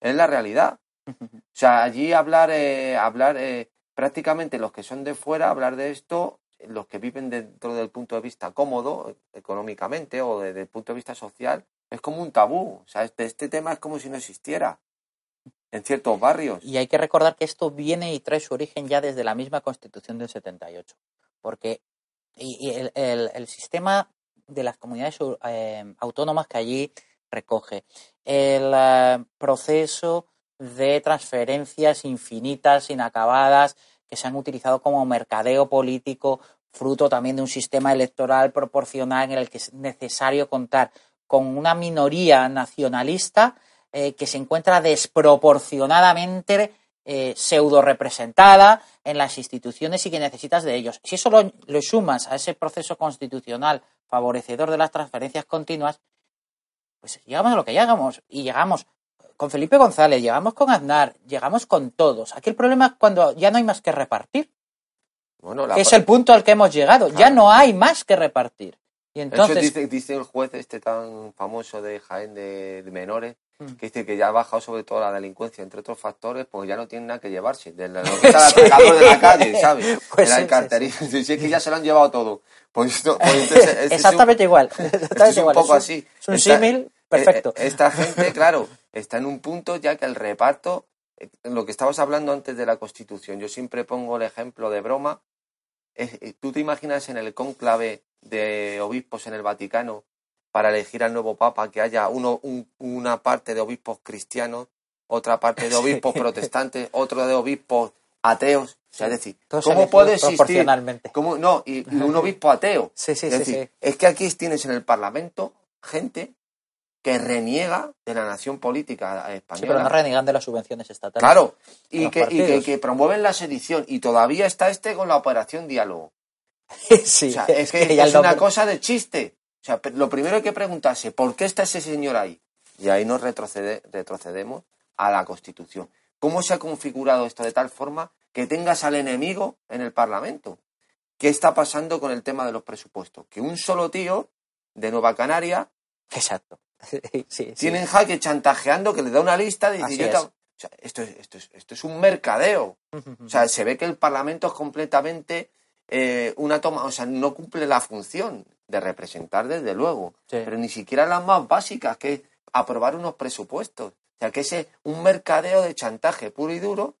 es la realidad. O sea, allí hablar, eh, hablar eh, prácticamente los que son de fuera, hablar de esto, los que viven dentro del punto de vista cómodo, eh, económicamente o desde el punto de vista social, es como un tabú. O sea, este, este tema es como si no existiera en ciertos barrios. Y hay que recordar que esto viene y trae su origen ya desde la misma Constitución del 78. Porque y, el, el- el sistema de las comunidades eh, autónomas que allí recoge, el proceso de transferencias infinitas, inacabadas, que se han utilizado como mercadeo político, fruto también de un sistema electoral proporcional en el que es necesario contar con una minoría nacionalista eh, que se encuentra desproporcionadamente eh, pseudo representada en las instituciones y que necesitas de ellos. Si eso lo, lo sumas a ese proceso constitucional favorecedor de las transferencias continuas, pues llegamos a lo que llegamos. Y llegamos con Felipe González, llegamos con Aznar, llegamos con todos. Aquí el problema es cuando ya no hay más que repartir. Bueno, la Que es el punto al que hemos llegado. Ya no hay más que repartir. Y Eso entonces, dice, dice el juez este tan famoso de Jaén de, de menores, Mm. que dice que ya ha bajado sobre todo la delincuencia, entre otros factores, pues ya no tienen nada que llevarse. De lo que está el Sí. atracador de la calle, ¿sabes? Pues sí, el sí, carterín. Si es que ya se lo han llevado todo. Pues, pues entonces, este es un- exactamente igual. Exactamente es un igual. poco un- así. Es un símil perfecto. eh, Esta gente, claro, está en un punto ya que el reparto, eh, lo que estabas hablando antes de la Constitución, yo siempre pongo el ejemplo de broma. eh, ¿Tú te imaginas en el cónclave de obispos en el Vaticano para elegir al nuevo Papa que haya uno, un- una parte de obispos cristianos, otra parte de Sí. obispos protestantes, otro de obispos ateos? O sea, es decir, Todos ¿cómo puede existir? proporcionalmente. ¿Cómo- no, y, y un obispo ateo. Sí, sí, es decir, sí. es que aquí tienes en el Parlamento gente que reniega de la nación política Sí, española. pero no renegan de las subvenciones estatales. Claro, y que, y que, partidos. que promueven la sedición. Y todavía está este con la operación diálogo. sí, O sea, es que es una cosa de chiste. O sea, lo primero hay que preguntarse, ¿por qué está ese señor ahí? Y ahí nos retrocede- retrocedemos a la Constitución. ¿Cómo se ha configurado esto de tal forma que tengas al enemigo en el Parlamento? ¿Qué está pasando con el tema de los presupuestos? Que un solo tío de Nueva Canaria Exacto. Sí, sí. tiene en jaque chantajeando que le da una lista de o sea, esto, es, esto, es, esto es un mercadeo. O sea, se ve que el Parlamento es completamente eh, una toma, o sea, no cumple la función de representar, desde luego, Sí. pero ni siquiera las más básicas, que es aprobar unos presupuestos. O sea, que es un mercadeo de chantaje puro y duro,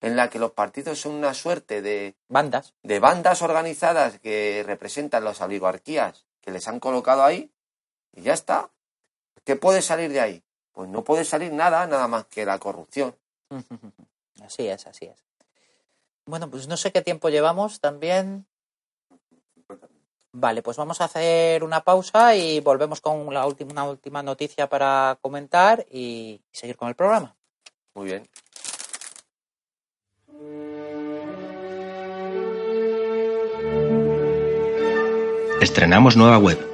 en la que los partidos son una suerte de, Bandas. de bandas organizadas que representan las oligarquías que les han colocado ahí, y ya está. ¿Qué puede salir de ahí? Pues no puede salir nada, nada más que la corrupción. Así es, así es. Bueno, pues no sé qué tiempo llevamos también. Vale, pues vamos a hacer una pausa y volvemos con la última, una última noticia para comentar y seguir con el programa. Muy bien. Estrenamos nueva web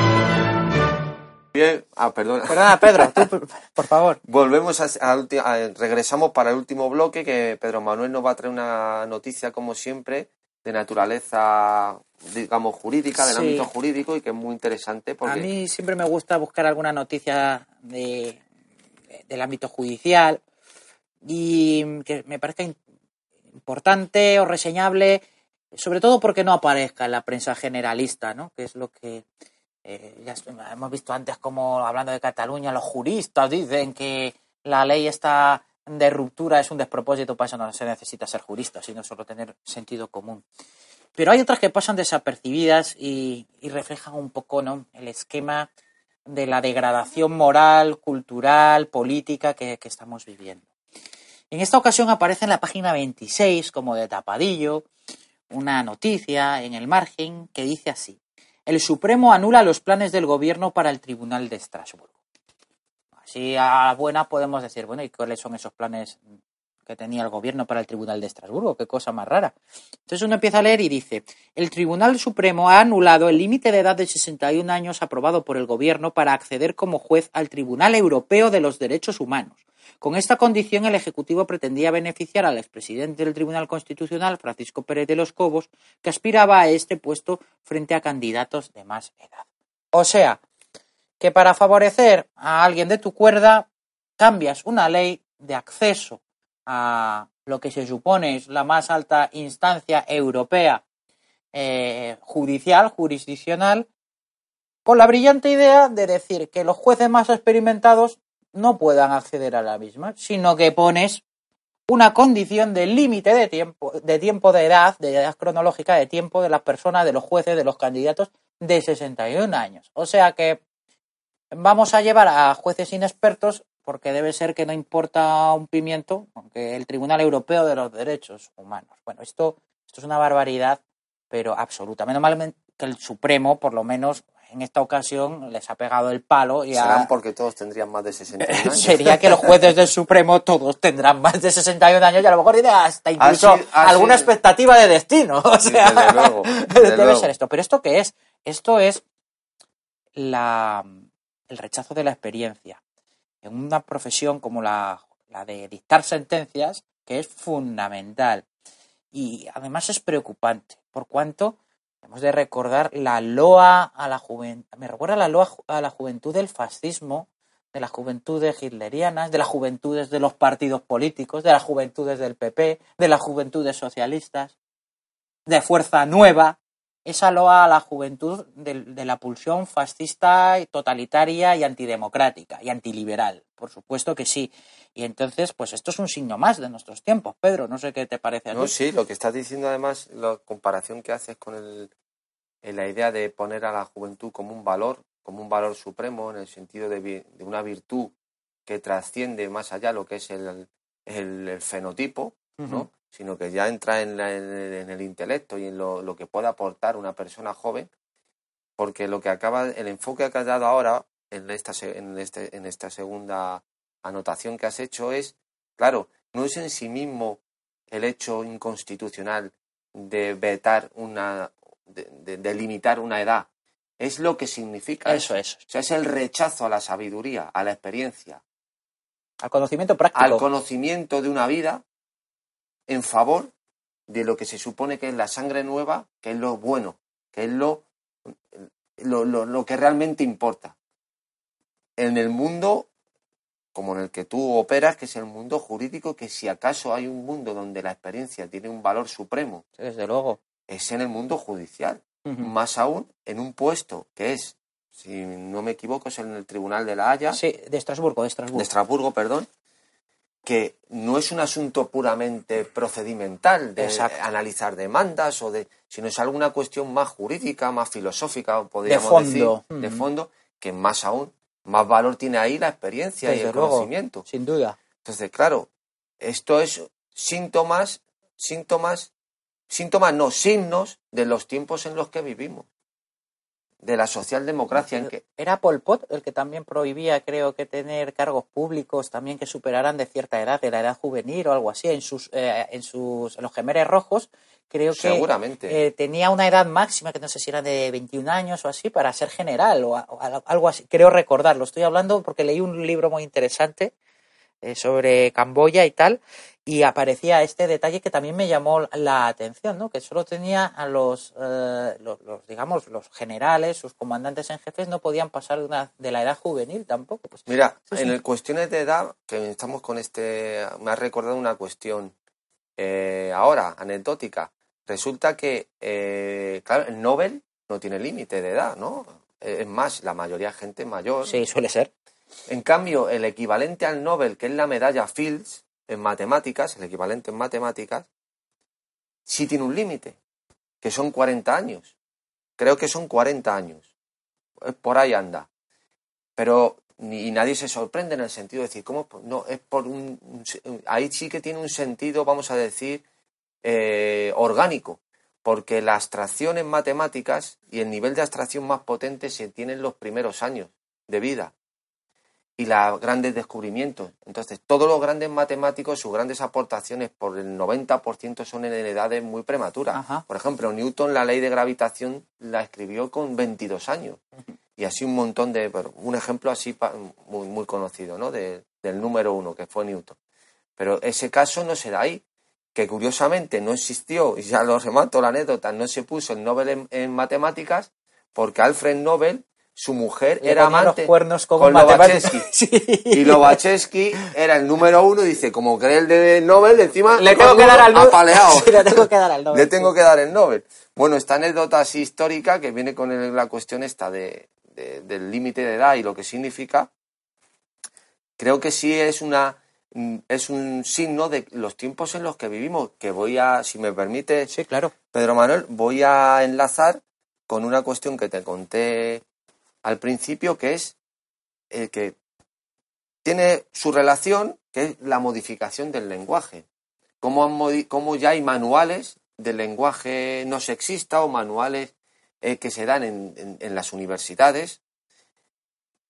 Bien, ah, perdona. Perdona, Pedro, tú, por- favor. Volvemos a, a a- regresamos para el último bloque que Pedro Manuel nos va a traer una noticia como siempre de naturaleza digamos jurídica, del Sí. ámbito jurídico y que es muy interesante porque A mí siempre me gusta buscar alguna noticia de, del ámbito judicial y que me parezca importante o reseñable, sobre todo porque no aparezca en la prensa generalista, ¿no? que es lo que eh, ya es- hemos visto antes como hablando de Cataluña, los juristas dicen que la ley está de ruptura es un despropósito, para eso no se necesita ser jurista, sino solo tener sentido común. Pero hay otras que pasan desapercibidas y, reflejan un poco ¿no? el esquema de la degradación moral, cultural, política que estamos viviendo. En esta ocasión aparece en la página 26, como de tapadillo, una noticia en el margen que dice así. El Supremo anula los planes del gobierno para el Tribunal de Estrasburgo. Así a la buena podemos decir, bueno, ¿y cuáles son esos planes que tenía el gobierno para el Tribunal de Estrasburgo? Qué cosa más rara. Entonces uno empieza a leer y dice, el Tribunal Supremo ha anulado el límite de edad de 61 años aprobado por el gobierno para acceder como juez al Tribunal Europeo de los Derechos Humanos. Con esta condición, el Ejecutivo pretendía beneficiar al expresidente del Tribunal Constitucional, Francisco Pérez de los Cobos, que aspiraba a este puesto frente a candidatos de más edad. O sea, que para favorecer a alguien de tu cuerda, cambias una ley de acceso a lo que se supone es la más alta instancia europea eh, judicial, jurisdiccional, con la brillante idea de decir que los jueces más experimentados no puedan acceder a la misma, sino que pones una condición de límite de tiempo, de tiempo de edad, de edad cronológica de tiempo de las personas, de los jueces, de los candidatos de 61 años. O sea que vamos a llevar a jueces inexpertos porque debe ser que no importa un pimiento, aunque el Tribunal Europeo de los Derechos Humanos. Bueno, esto, esto es una barbaridad, pero absoluta. Menos mal que el Supremo, por lo menos en esta ocasión, les ha pegado el palo y serán ha- porque todos tendrían más de 61 años. sería que los jueces del Supremo todos tendrán más de 61 años y a lo mejor tiene hasta incluso Así- así- alguna expectativa de destino. O Sí, sea, desde luego, desde debe luego. ser esto. Pero ¿esto qué es? Esto es la, el rechazo de la experiencia en una profesión como la, la de dictar sentencias, que es fundamental. Y además es preocupante, por cuanto hemos de recordar la loa a la juventud. Me recuerda la loa a la juventud del fascismo, de las juventudes hitlerianas, de las juventudes de los partidos políticos, de las juventudes del PP, de las juventudes socialistas, de Fuerza Nueva, esa loa a la juventud de, de, la pulsión fascista, totalitaria y antidemocrática y antiliberal. Por supuesto que sí. Y entonces, pues esto es un signo más de nuestros tiempos. Pedro, no sé qué te parece a ti. No, sí, lo que estás diciendo además, la comparación que haces con el, la idea de poner a la juventud como un valor, como un valor supremo, en el sentido de, de una virtud que trasciende más allá lo que es el, el, fenotipo, ¿no? Sino que ya entra en, en, el intelecto y en lo, lo, que puede aportar una persona joven, porque lo que acaba, el enfoque que has dado ahora en esta, en, este, en esta segunda anotación que has hecho es, claro, no es en sí mismo el hecho inconstitucional de vetar una, de, de, limitar una edad, es lo que significa eso, eso. O sea, es el rechazo a la sabiduría, a la experiencia, al conocimiento práctico. Al conocimiento de una vida en favor de lo que se supone que es la sangre nueva, que es lo bueno, que es lo, lo, lo, que realmente importa. En el mundo como en el que tú operas, que es el mundo jurídico, que si acaso hay un mundo donde la experiencia tiene un valor supremo, desde luego, es en el mundo judicial. Más aún en un puesto que es si no me equivoco, es en el Tribunal de la Haya. Sí, de Estrasburgo, de Estrasburgo. De Estrasburgo, perdón. Que no es un asunto puramente procedimental de analizar demandas o de, sino es alguna cuestión más jurídica, más filosófica, podríamos de fondo. decir, de fondo, que más aún, más valor tiene ahí la experiencia y el conocimiento. Sin duda. Entonces, claro, esto es síntomas, síntomas, síntomas, no signos de los tiempos en los que vivimos de la socialdemocracia. En que... Era Pol Pot el que también prohibía, creo que, tener cargos públicos también que superaran de cierta edad, de la edad juvenil o algo así. En sus, eh, en sus, en los gemeres rojos, creo que Seguramente. Eh, tenía una edad máxima, que no sé si era de 21 años o así, para ser general o, algo así. Creo recordarlo. Estoy hablando porque leí un libro muy interesante eh, sobre Camboya y tal, y aparecía este detalle que también me llamó la atención, ¿no? Que solo tenía a los, eh, los, digamos, los generales, sus comandantes en jefes, no podían pasar de, una, de la edad juvenil tampoco. Pues, Mira, en el cuestiones de edad, que estamos con este, me ha recordado una cuestión eh, ahora, anecdótica. Resulta que, eh, claro, el Nobel no tiene límite de edad, ¿no? Es más, la mayoría de gente mayor. Sí, suele ser. En cambio, el equivalente al Nobel, que es la medalla Fields, en matemáticas, el equivalente en matemáticas, sí tiene un límite, que son 40 años. Creo que son 40 años. Por ahí anda. Pero y nadie se sorprende en el sentido de decir, ¿cómo? No, es por un, ahí sí que tiene un sentido, vamos a decir, eh, orgánico, porque la abstracción en matemáticas y el nivel de abstracción más potente se tiene en los primeros años de vida y los grandes descubrimientos. Entonces, todos los grandes matemáticos, sus grandes aportaciones por el 90% son en edades muy prematuras. Por ejemplo, Newton la ley de gravitación la escribió con 22 años. Y así un montón de... un ejemplo así muy, muy conocido, ¿no? del número uno, que fue Newton. Pero ese caso no se da ahí, que curiosamente no existió, y ya lo remato la anécdota, no se puso el Nobel en, en matemáticas porque Alfred Nobel su mujer era amante los cuernos con Y Lobachevsky era el número uno y dice, como que el de Nobel, encima le tengo que dar al Nobel. le tengo que dar al Nobel. le tengo que dar el Nobel. Bueno, esta anécdota así histórica que viene con la cuestión esta de, del límite de edad y lo que significa, creo que sí es una es un signo de los tiempos en los que vivimos, que voy a, si me permite, sí, claro. Pedro Manuel, voy a enlazar con una cuestión que te conté al principio, que es el que tiene su relación, que es la modificación del lenguaje. Cómo, ya hay manuales del lenguaje no sexista o manuales eh, que se dan en, las universidades,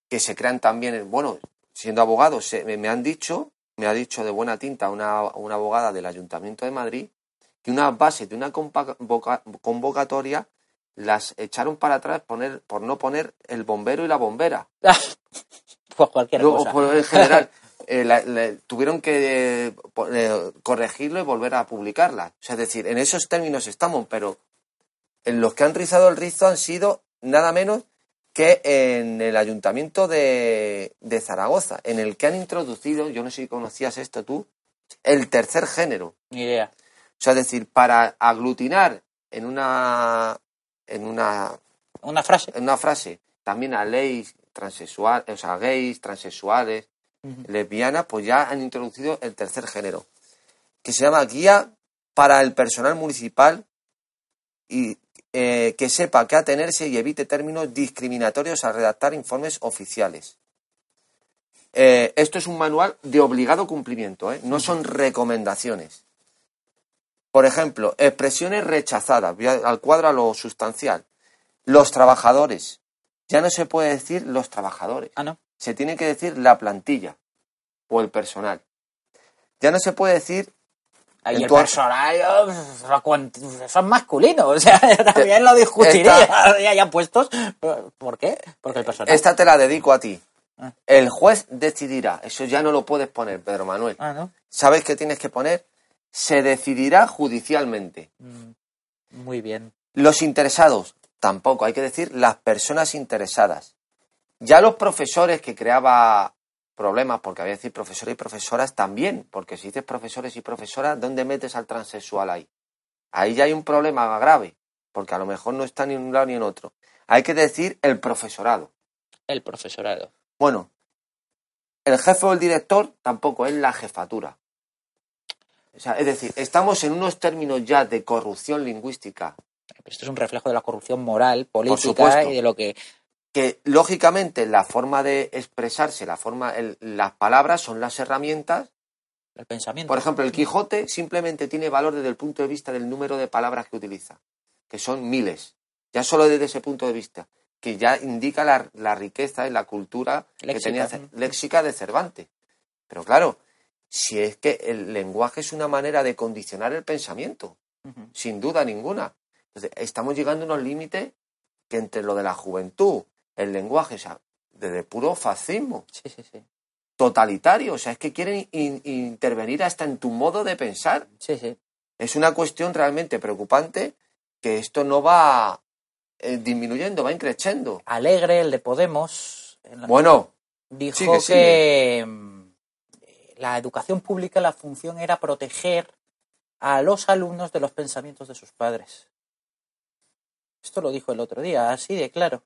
que se crean también, bueno, siendo abogado, me han dicho, me ha dicho de buena tinta una, una abogada del Ayuntamiento de Madrid, que una base de una convocatoria las echaron para atrás poner, por no poner el bombero y la bombera. pues cualquier cosa. en general, eh, tuvieron que eh, eh, corregirlo y volver a publicarla. O sea, es decir, en esos términos estamos, pero en los que han rizado el rizo han sido nada menos que en el ayuntamiento de, de Zaragoza, en el que han introducido, yo no sé si conocías esto tú, el tercer género. Ni idea. O sea, es decir, para aglutinar en una en una, Una frase. en una frase también a leyes transexuales, o sea, gays, transexuales, lesbianas, pues ya han introducido el tercer género, que se llama Guía para el personal municipal y eh, que sepa qué atenerse y evite términos discriminatorios al redactar informes oficiales. Eh, esto es un manual de obligado cumplimiento, ¿eh? no son recomendaciones. Por ejemplo, expresiones rechazadas, voy al cuadro a lo sustancial. Los trabajadores. Ya no se puede decir los trabajadores. Ah, no. Se tiene que decir la plantilla o el personal. Ya no se puede decir el personal son masculinos, o sea, también lo discutiría, ya, ya puestos. ¿Por qué? Porque el personal. esta te la dedico a ti. Ah. El juez decidirá. Eso ya no lo puedes poner, Pedro Manuel. Ah, ¿no? ¿Sabes qué tienes que poner? Se decidirá judicialmente. Mm, Muy bien. Los interesados, tampoco. Hay que decir las personas interesadas. Ya los profesores que creaba problemas, porque había que decir profesores y profesoras también, porque si dices profesores y profesoras, ¿dónde metes al transexual ahí? Ahí ya hay un problema grave, porque a lo mejor no está ni en un lado ni en otro. Hay que decir el profesorado. El profesorado. Bueno, el jefe o el director tampoco es la jefatura. O sea, es decir, estamos en unos términos ya de corrupción lingüística Esto es un reflejo de la corrupción moral, política y de lo que. que lógicamente la forma de expresarse, la forma, el- las palabras son las herramientas. El pensamiento. Por ejemplo, el Quijote simplemente tiene valor desde el punto de vista del número de palabras que utiliza, que son miles. Ya solo desde ese punto de vista, que ya indica la, la riqueza y la cultura que tenía léxica de Cervantes. Pero claro, si es que el lenguaje es una manera de condicionar el pensamiento, sin duda ninguna. Entonces, estamos llegando a unos límites que entre lo de la juventud, el lenguaje, o sea, desde puro fascismo Sí, sí, sí. totalitario, o sea, es que quieren in- intervenir hasta en tu modo de pensar. Sí, sí. Es una cuestión realmente preocupante que esto no va eh, disminuyendo, va increciendo. Alegre, el de Podemos, en la- Bueno, dijo sigue, que sigue. La educación pública, la función era proteger a los alumnos de los pensamientos de sus padres. Esto lo dijo el otro día, así de claro.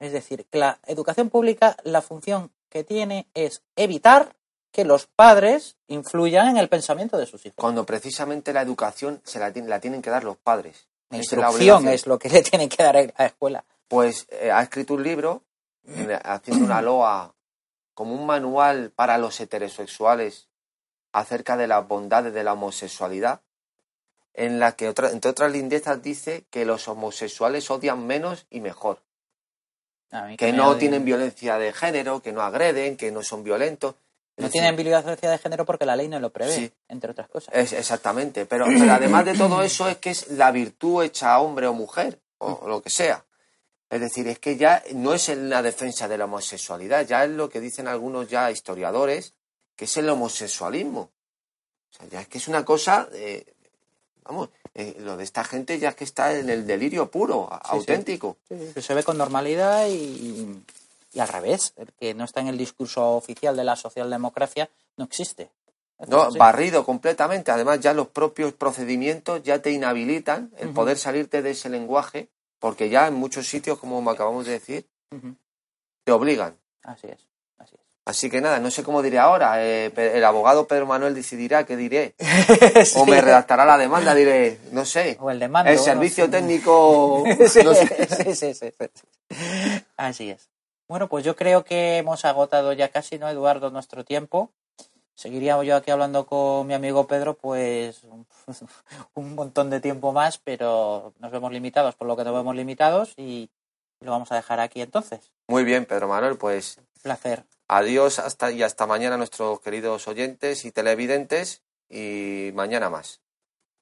Es decir, que la educación pública, la función que tiene es evitar que los padres influyan en el pensamiento de sus hijos. cuando precisamente la educación se la, tien- la tienen que dar los padres. La instrucción es lo que le tienen que dar a la escuela. Pues eh, ha escrito un libro eh, haciendo una loa como un manual para los heterosexuales acerca de las bondades de la homosexualidad, en la que, otra- entre otras lindezas, dice que los homosexuales odian menos y mejor, que no tienen violencia de género, que no agreden, que no son violentos. No decir, tienen violencia de género porque la ley no lo prevé, Sí. entre otras cosas. es- exactamente, pero, pero además de todo eso es que es la virtud hecha hombre o mujer, o lo que sea. Es decir, es que ya no es en la defensa de la homosexualidad, ya es lo que dicen algunos ya historiadores, que es el homosexualismo. O sea, ya es que es una cosa, eh, vamos, eh, lo de esta gente ya es que está en el delirio puro, Sí, sí. auténtico. que se ve con normalidad y, y al revés, el que no está en el discurso oficial de la socialdemocracia no existe. No, barrido completamente. Además, ya los propios procedimientos ya te inhabilitan el poder salirte de ese lenguaje, porque ya en muchos sitios, como acabamos de decir, te obligan. Así es, así Así que nada, no sé cómo diré ahora. eh, el abogado Pedro Manuel decidirá qué diré. es. O me redactará la demanda, diré, no sé. O el de mando, el no servicio sé. técnico. Sí, no sé. sí, sí. Así es. Bueno, pues yo creo que hemos agotado ya casi, ¿no, Eduardo, nuestro tiempo? Seguiría yo aquí hablando con mi amigo Pedro, pues un montón de tiempo más, pero nos vemos limitados por lo que nos vemos limitados y lo vamos a dejar aquí entonces. Muy bien, Pedro Manuel, pues Un placer. adiós hasta y hasta mañana nuestros queridos oyentes y televidentes y mañana más.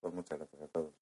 Pues muchas gracias a todos.